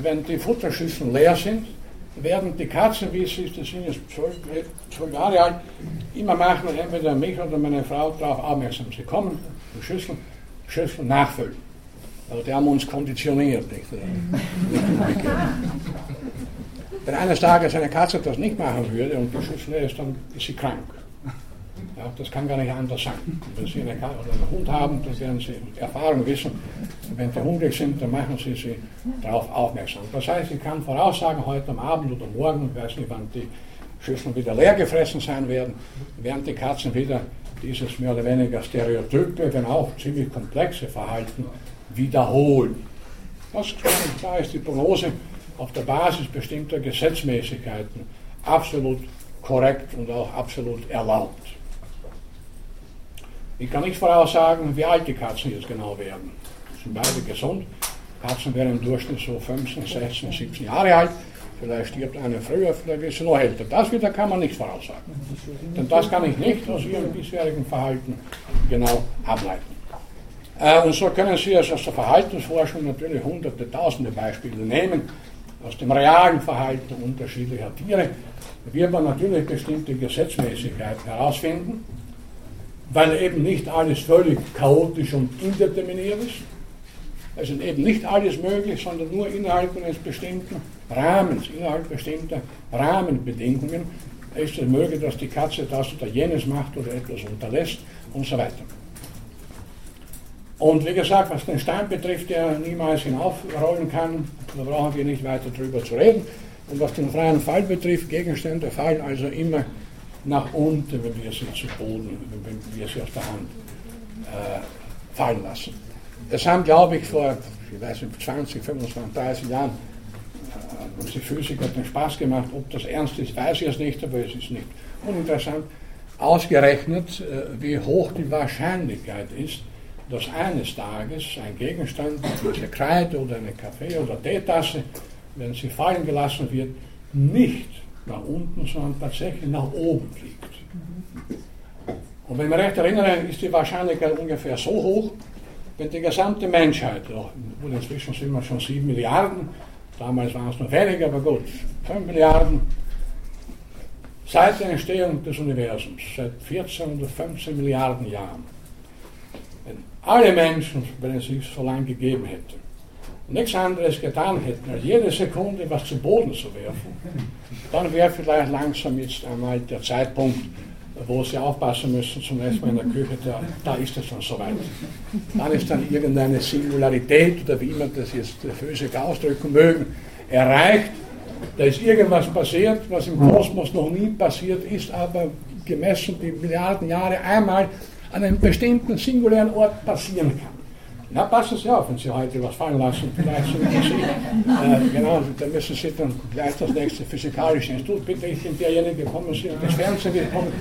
wenn die Futterschüsseln leer sind, werden die Katzen, wie sie das sind jetzt zwölf, Jahre alt, immer machen, entweder mich oder meine Frau darauf aufmerksam. Sie kommen, die Schüsseln, Schüsseln nachfüllen. Also die haben uns konditioniert. Nicht? Wenn eines Tages eine Katze das nicht machen würde und die Schüssel ist, dann ist sie krank. Ja, das kann gar nicht anders sein. Wenn Sie einen Hund haben, dann werden Sie Erfahrung wissen. Wenn die hungrig sind, dann machen Sie sie darauf aufmerksam. Das heißt, ich kann voraussagen, heute am Abend oder morgen, ich weiß nicht, wann die Schüsseln wieder leer gefressen sein werden, werden die Katzen wieder dieses mehr oder weniger stereotype, wenn auch ziemlich komplexe Verhalten wiederholen. Das, da ist die Prognose auf der Basis bestimmter Gesetzmäßigkeiten absolut korrekt und auch absolut erlaubt. Ich kann nicht voraussagen, wie alt die Katzen jetzt genau werden. Sie sind beide gesund. Katzen werden im Durchschnitt so 15, 16, 17 Jahre alt. Vielleicht stirbt eine früher, vielleicht ist sie noch älter. Das wieder kann man nicht voraussagen. Denn das kann ich nicht aus ihrem bisherigen Verhalten genau ableiten. Äh, und so können Sie es aus der Verhaltensforschung natürlich hunderte, tausende Beispiele nehmen, aus dem realen Verhalten unterschiedlicher Tiere, wird man natürlich bestimmte Gesetzmäßigkeiten herausfinden, weil eben nicht alles völlig chaotisch und indeterminiert ist. Es ist eben nicht alles möglich, sondern nur innerhalb eines bestimmten Rahmens, innerhalb bestimmter Rahmenbedingungen ist es möglich, dass die Katze das oder jenes macht oder etwas unterlässt und so weiter. Und wie gesagt, was den Stein betrifft, der niemals hinaufrollen kann, da brauchen wir nicht weiter drüber zu reden. Und was den freien Fall betrifft, Gegenstände fallen also immer nach unten, wenn wir sie zu Boden, wenn wir sie aus der Hand äh, fallen lassen. Es haben, glaube ich, vor ich weiß nicht, 20, 25, 30 Jahren äh, uns die Physiker den Spaß gemacht. Ob das ernst ist, weiß ich jetzt nicht, aber es ist nicht uninteressant. Ausgerechnet, äh, wie hoch die Wahrscheinlichkeit ist, dass eines Tages ein Gegenstand, eine Kreide oder eine Kaffee- oder Teetasse, wenn sie fallen gelassen wird, nicht nach unten, sondern tatsächlich nach oben fliegt. Und wenn ich mich recht erinnere, ist die Wahrscheinlichkeit ungefähr so hoch, wenn die gesamte Menschheit, und inzwischen sind wir schon 7 Milliarden, damals waren es noch weniger, aber gut, 5 Milliarden, seit der Entstehung des Universums, seit 14 oder 15 Milliarden Jahren, wenn alle Menschen, wenn es sich so lange gegeben hätte, nichts anderes getan hätten, als jede Sekunde was zu Boden zu werfen, dann wäre vielleicht langsam jetzt einmal der Zeitpunkt, wo Sie aufpassen müssen, zum ersten Mal in der Küche, da, da ist es dann soweit. Dann ist dann irgendeine Singularität oder wie man das jetzt Physiker ausdrücken mögen, erreicht. Da ist irgendwas passiert, was im Kosmos noch nie passiert ist, aber gemessen die Milliarden Jahre einmal an einem bestimmten singulären Ort passieren kann. Na, passen Sie auf, wenn Sie heute was fallen lassen, vielleicht so wie Sie. Äh, genau, dann müssen Sie dann gleich das nächste physikalische Institut. Bitte, ich bin derjenige, kommen Sie und das Fernsehen wird kommen.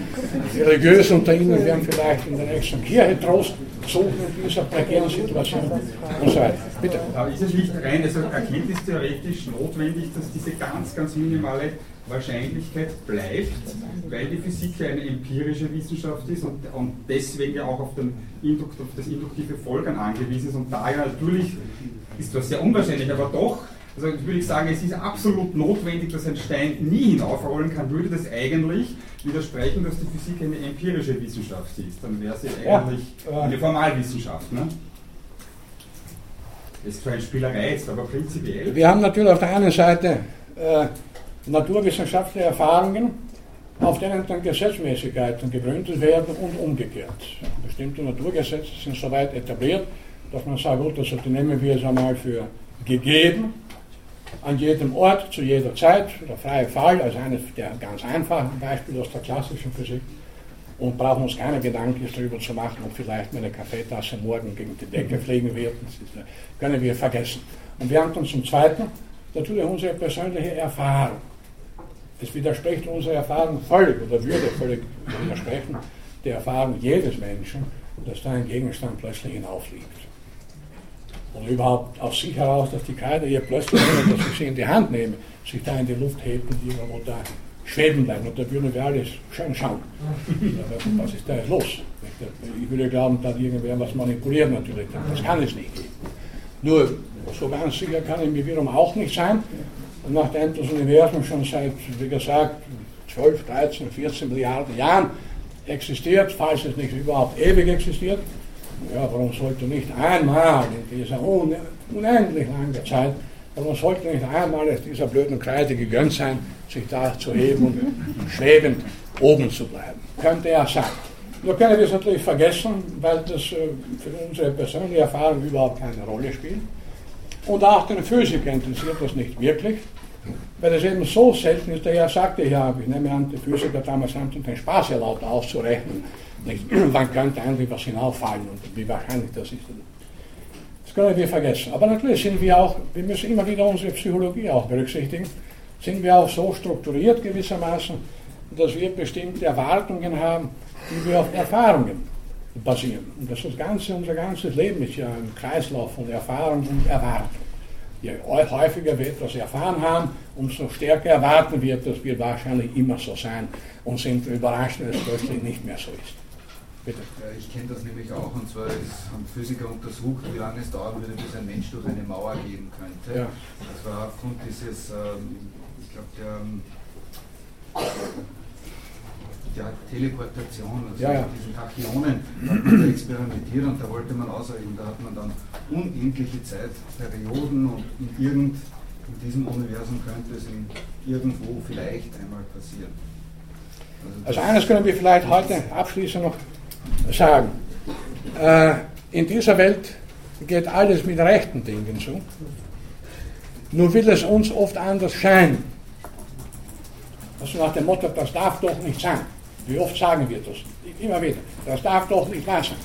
Die Religiösen unter Ihnen werden vielleicht in der nächsten Kirche Trost suchen in dieser prekären Situation und so weiter. Bitte. Aber ist es nicht rein also erkenntnistheoretisch notwendig, dass diese ganz, ganz minimale Wahrscheinlichkeit bleibt, weil die Physik ja eine empirische Wissenschaft ist und, und deswegen ja auch auf, den Indukt, auf das induktive Folgern angewiesen ist. Und da ja natürlich ist das sehr unwahrscheinlich, aber doch, also würde ich sagen, es ist absolut notwendig, dass ein Stein nie hinaufrollen kann, würde das eigentlich widersprechen, dass die Physik eine empirische Wissenschaft ist. Dann wäre sie eigentlich eine Formalwissenschaft. Ne? Ist zwar ein Spielerei jetzt, aber prinzipiell. Wir haben natürlich auf der einen Seite äh, naturwissenschaftliche Erfahrungen, auf denen dann Gesetzmäßigkeiten gegründet werden und umgekehrt. Bestimmte Naturgesetze sind soweit etabliert, dass man sagt, gut, die nehmen wir jetzt einmal für gegeben, an jedem Ort, zu jeder Zeit, der freie Fall, also eines der ganz einfachen Beispiele aus der klassischen Physik, und brauchen uns keine Gedanken darüber zu machen, ob vielleicht meine Kaffeetasse morgen gegen die Decke fliegen wird. Das können wir vergessen. Und wir haben dann zum Zweiten natürlich unsere persönliche Erfahrung. Es widerspricht unserer Erfahrung völlig oder würde völlig widersprechen der Erfahrung jedes Menschen, dass da ein Gegenstand plötzlich hinaufliegt. Und überhaupt aus sich heraus, dass die Kreide hier plötzlich, ohne dass ich sie in die Hand nehme, sich da in die Luft hebt und irgendwo da schweben bleiben. Und da würden wir alles schön schauen. Was ist da jetzt los? Ich würde glauben, da hat irgendwer was manipuliert natürlich. Das kann es nicht geben. Nur, so ganz sicher kann ich mir wiederum auch nicht sein. Und nachdem das Universum schon seit, wie gesagt, 12, 13, 14 Milliarden Jahren existiert, falls es nicht überhaupt ewig existiert, ja, warum sollte nicht einmal in dieser unendlich langen Zeit, warum sollte nicht einmal es dieser blöden Kreide gegönnt sein, sich da zu heben und schwebend oben zu bleiben? Könnte ja sein. Nur können wir es natürlich vergessen, weil das äh, für unsere persönliche Erfahrung überhaupt keine Rolle spielt. Und auch den Physiker interessiert das nicht wirklich, weil es eben so selten ist. Der ja sagte ja, ich nehme an, die Physiker damals haben den Spaß erlaubt auszurechnen, nicht, wann könnte eigentlich was hinauffallen und wie wahrscheinlich das ist. Das können wir vergessen. Aber natürlich sind wir auch, wir müssen immer wieder unsere Psychologie auch berücksichtigen, sind wir auch so strukturiert gewissermaßen, dass wir bestimmte Erwartungen haben, die wir auf Erfahrungen basieren. Und das, das ganze, unser ganzes Leben ist ja ein Kreislauf von Erfahrung und Erwartung. Je häufiger wir etwas erfahren haben, umso stärker erwarten wir, dass wir wahrscheinlich immer so sein und sind überrascht, wenn es plötzlich nicht mehr so ist. Bitte. Ich kenne das nämlich auch, und zwar ist, haben Physiker untersucht, wie lange es dauern würde, bis ein Mensch durch eine Mauer gehen könnte. Ja. Das war aufgrund dieses, ähm, ich glaube, der ähm, ja, Teleportation, also ja, ja. diesen Tachyonen, hat man experimentiert und da wollte man ausrechnen, da hat man dann unendliche Zeitperioden und in, irgend, in diesem Universum könnte es irgendwo vielleicht einmal passieren. Also, also eines können wir vielleicht heute abschließend noch sagen. Äh, in dieser Welt geht alles mit rechten Dingen zu. Nur will es uns oft anders scheinen. Also nach dem Motto, das darf doch nicht sein. Wie oft sagen wir das? Immer wieder. Das darf doch nicht wahr sein.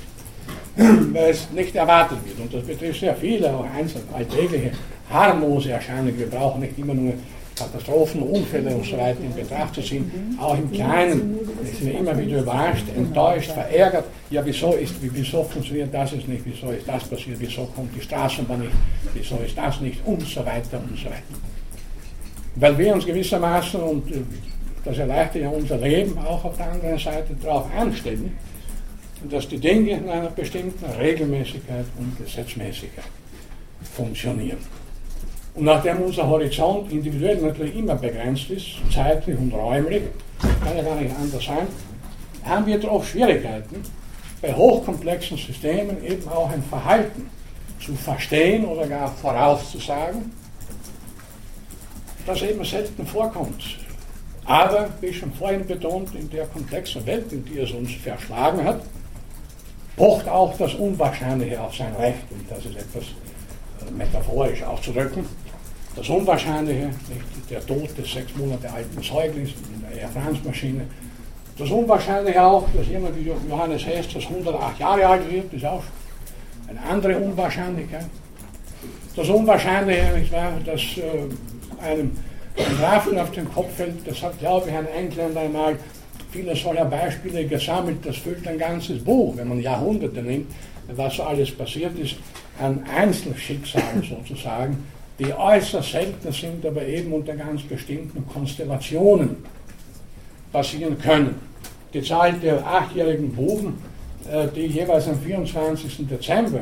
Weil es nicht erwartet wird. Und das betrifft sehr viele, auch einzelne alltägliche, harmlose Erscheinungen. Wir brauchen nicht immer nur Katastrophen, Unfälle und so weiter in Betracht zu ziehen. Auch im Kleinen sind wir immer wieder überrascht, enttäuscht, verärgert. Ja, wieso, ist, wieso funktioniert das jetzt nicht? Wieso ist das passiert? Wieso kommt die Straßenbahn nicht? Wieso ist das nicht? Und so weiter und so weiter. Weil wir uns gewissermaßen, und das erleichtert ja unser Leben auch auf der anderen Seite darauf anstellen, dass die Dinge in einer bestimmten Regelmäßigkeit und Gesetzmäßigkeit funktionieren. Und nachdem unser Horizont individuell natürlich immer begrenzt ist, zeitlich und räumlich, kann ja gar nicht anders sein, haben wir doch Schwierigkeiten, bei hochkomplexen Systemen eben auch ein Verhalten zu verstehen oder gar vorauszusagen, das eben selten vorkommt. Aber, wie schon vorhin betont, in der komplexen Welt, in die es uns verschlagen hat, pocht auch das Unwahrscheinliche auf sein Recht, um das ist etwas äh, metaphorisch auszudrücken. Das Unwahrscheinliche, nicht der Tod des sechs Monate alten Säuglings in der Air France-Maschine. Das Unwahrscheinliche auch, dass jemand wie Johannes Hess, das 108 Jahre alt wird, ist auch eine andere Unwahrscheinlichkeit. Das Unwahrscheinliche, nicht wahr, dass äh, einem ein Grafen auf Kopf fällt, das hat, glaube ich, ein Engländer einmal viele solcher Beispiele gesammelt, das füllt ein ganzes Buch, wenn man Jahrhunderte nimmt, was alles passiert ist, an Einzelschicksalen sozusagen, die äußerst selten sind, aber eben unter ganz bestimmten Konstellationen passieren können. Die Zahl der achtjährigen Buben, äh, die jeweils am 24. Dezember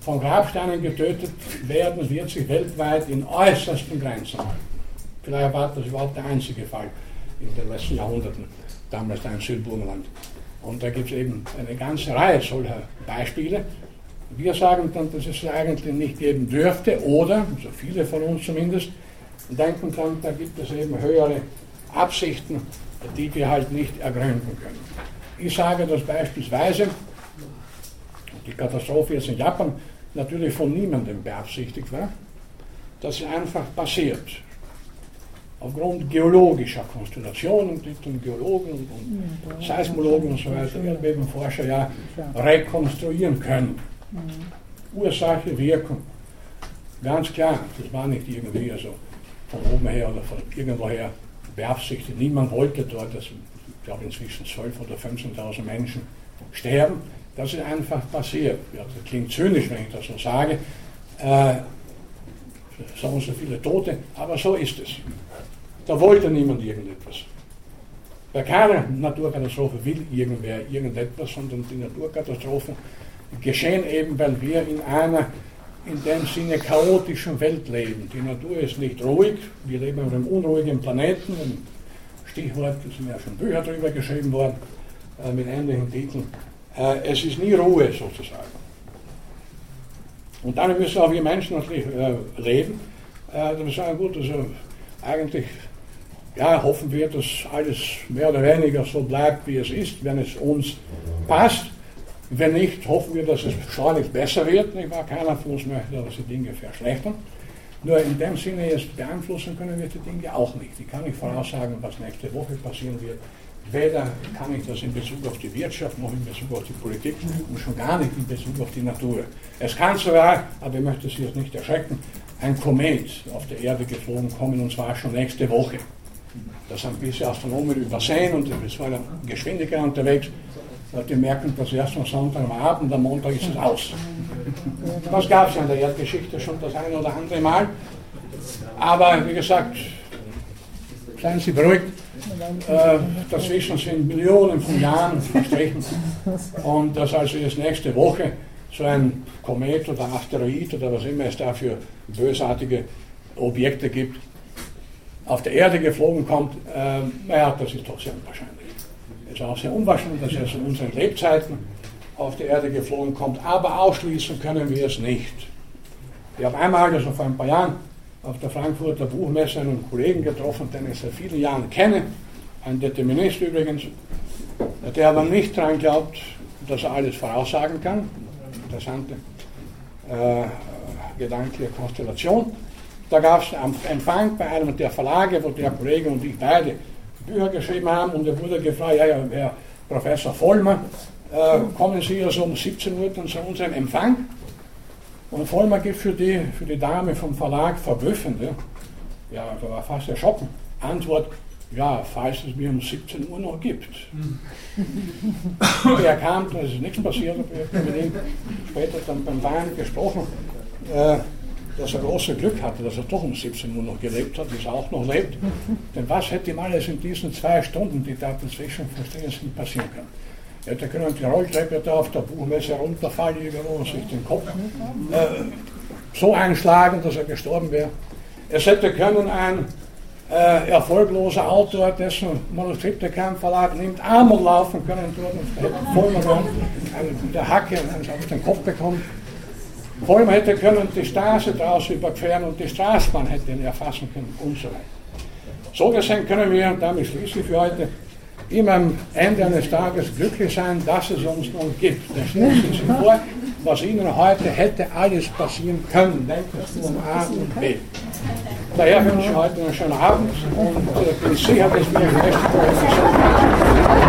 von Grabsteinen getötet werden, wird sich weltweit in äußersten Grenzen halten. Vielleicht war das überhaupt der einzige Fall in den letzten Jahrhunderten, damals ein Südburgenland. Und da gibt es eben eine ganze Reihe solcher Beispiele. Wir sagen dann, dass es eigentlich nicht geben dürfte, oder, so viele von uns zumindest, denken dann, da gibt es eben höhere Absichten, die wir halt nicht ergründen können. Ich sage dass beispielsweise, die Katastrophe jetzt in Japan natürlich von niemandem beabsichtigt war, dass sie einfach passiert aufgrund geologischer Konstellationen, die dann Geologen und, Seismologen und so weiter, Erdbebenforscher ja rekonstruieren können. Ursache, Wirkung. Ganz klar, das war nicht irgendwie also von oben her oder von irgendwoher beabsichtigt. Niemand wollte dort, dass, ich glaube inzwischen 12.000 oder 15.000 Menschen sterben. Das ist einfach passiert. Ja, das klingt zynisch, wenn ich das so sage. Äh, so und so viele Tote, aber so ist es. Da wollte niemand irgendetwas. Bei keiner Naturkatastrophe will irgendwer irgendetwas, sondern die Naturkatastrophen geschehen eben, weil wir in einer in dem Sinne chaotischen Welt leben. Die Natur ist nicht ruhig, wir leben auf einem unruhigen Planeten. Stichwort, da sind ja schon Bücher darüber geschrieben worden, äh, mit ähnlichen Titeln. Äh, es ist nie Ruhe sozusagen. Und dann müssen auch wir Menschen natürlich äh, leben. Äh, wir sagen, gut, also eigentlich ja, hoffen wir, dass alles mehr oder weniger so bleibt, wie es ist, wenn es uns passt. Wenn nicht, hoffen wir, dass es schleunigst besser wird. Nicht wahr? Keiner von uns möchte, dass die Dinge verschlechtern. Nur in dem Sinne jetzt beeinflussen können wir die Dinge auch nicht. Ich kann nicht voraussagen, was nächste Woche passieren wird. Weder kann ich das in Bezug auf die Wirtschaft noch in Bezug auf die Politik und schon gar nicht in Bezug auf die Natur. Es kann sogar, aber ich möchte Sie jetzt nicht erschrecken, ein Komet auf der Erde geflogen kommen und zwar schon nächste Woche. Das haben gewisse Astronomen übersehen und es war eine Geschwindigkeit unterwegs. Die merken das erst am Sonntag am Abend, am Montag ist es aus. Das gab es ja in der Erdgeschichte schon das eine oder andere Mal. Aber wie gesagt, seien Sie beruhigt, äh, dazwischen sind Millionen von Jahren verstrichen. Und dass also jetzt nächste Woche so ein Komet oder Asteroid oder was immer es da für bösartige Objekte gibt, auf der Erde geflogen kommt, äh, naja, das ist doch sehr unwahrscheinlich. Es ist auch sehr unwahrscheinlich, dass er in unseren Lebzeiten auf die Erde geflogen kommt, aber ausschließen können wir es nicht. Ich habe einmal, also vor ein paar Jahren, auf der Frankfurter Buchmesse einen Kollegen getroffen, den ich seit vielen Jahren kenne, ein Determinist übrigens, der aber nicht daran glaubt, dass er alles voraussagen kann. Interessante äh, gedankliche Konstellation. Da gab es einen Empfang bei einem der Verlage, wo der Kollege und ich beide Bücher geschrieben haben und er wurde gefragt, ja, ja, Herr Professor Vollmer, äh, kommen Sie also um 17 Uhr dann zu unserem Empfang? Und Vollmer gibt für die, für die Dame vom Verlag verblüffende, ja, da war fast erschrocken, Antwort, ja, falls es mir um 17 Uhr noch gibt. er kam, da ist nichts passiert, ich habe mit ihm später dann beim Wein gesprochen. Äh, dass er große Glück hatte, dass er doch um 17 Uhr noch gelebt hat, wie er auch noch lebt. Denn was hätte ihm alles in diesen zwei Stunden, die da dazwischen verstehen sind, passieren können? hätte können die Rolltreppe da auf der Buchmesse runterfallen irgendwo und sich den Kopf äh, so einschlagen, dass er gestorben wäre. Es hätte können ein äh, erfolgloser Autor, dessen Manuskripte kein Verlag nimmt, einmal laufen können dort und mit der Hacke auf den Kopf bekommen. Vollmer hätte können die Straße draußen überqueren und die Straßenbahn hätte ihn erfassen können und so weiter. So gesehen können wir, und damit schließe ich für heute, immer am Ende eines Tages glücklich sein, dass es uns noch gibt. Dann stellen Sie sich vor, was Ihnen heute hätte alles passieren können. Denken um A und B. Daher wünsche ich heute einen schönen Abend und äh, bin sicher, dass wir im nächsten Mal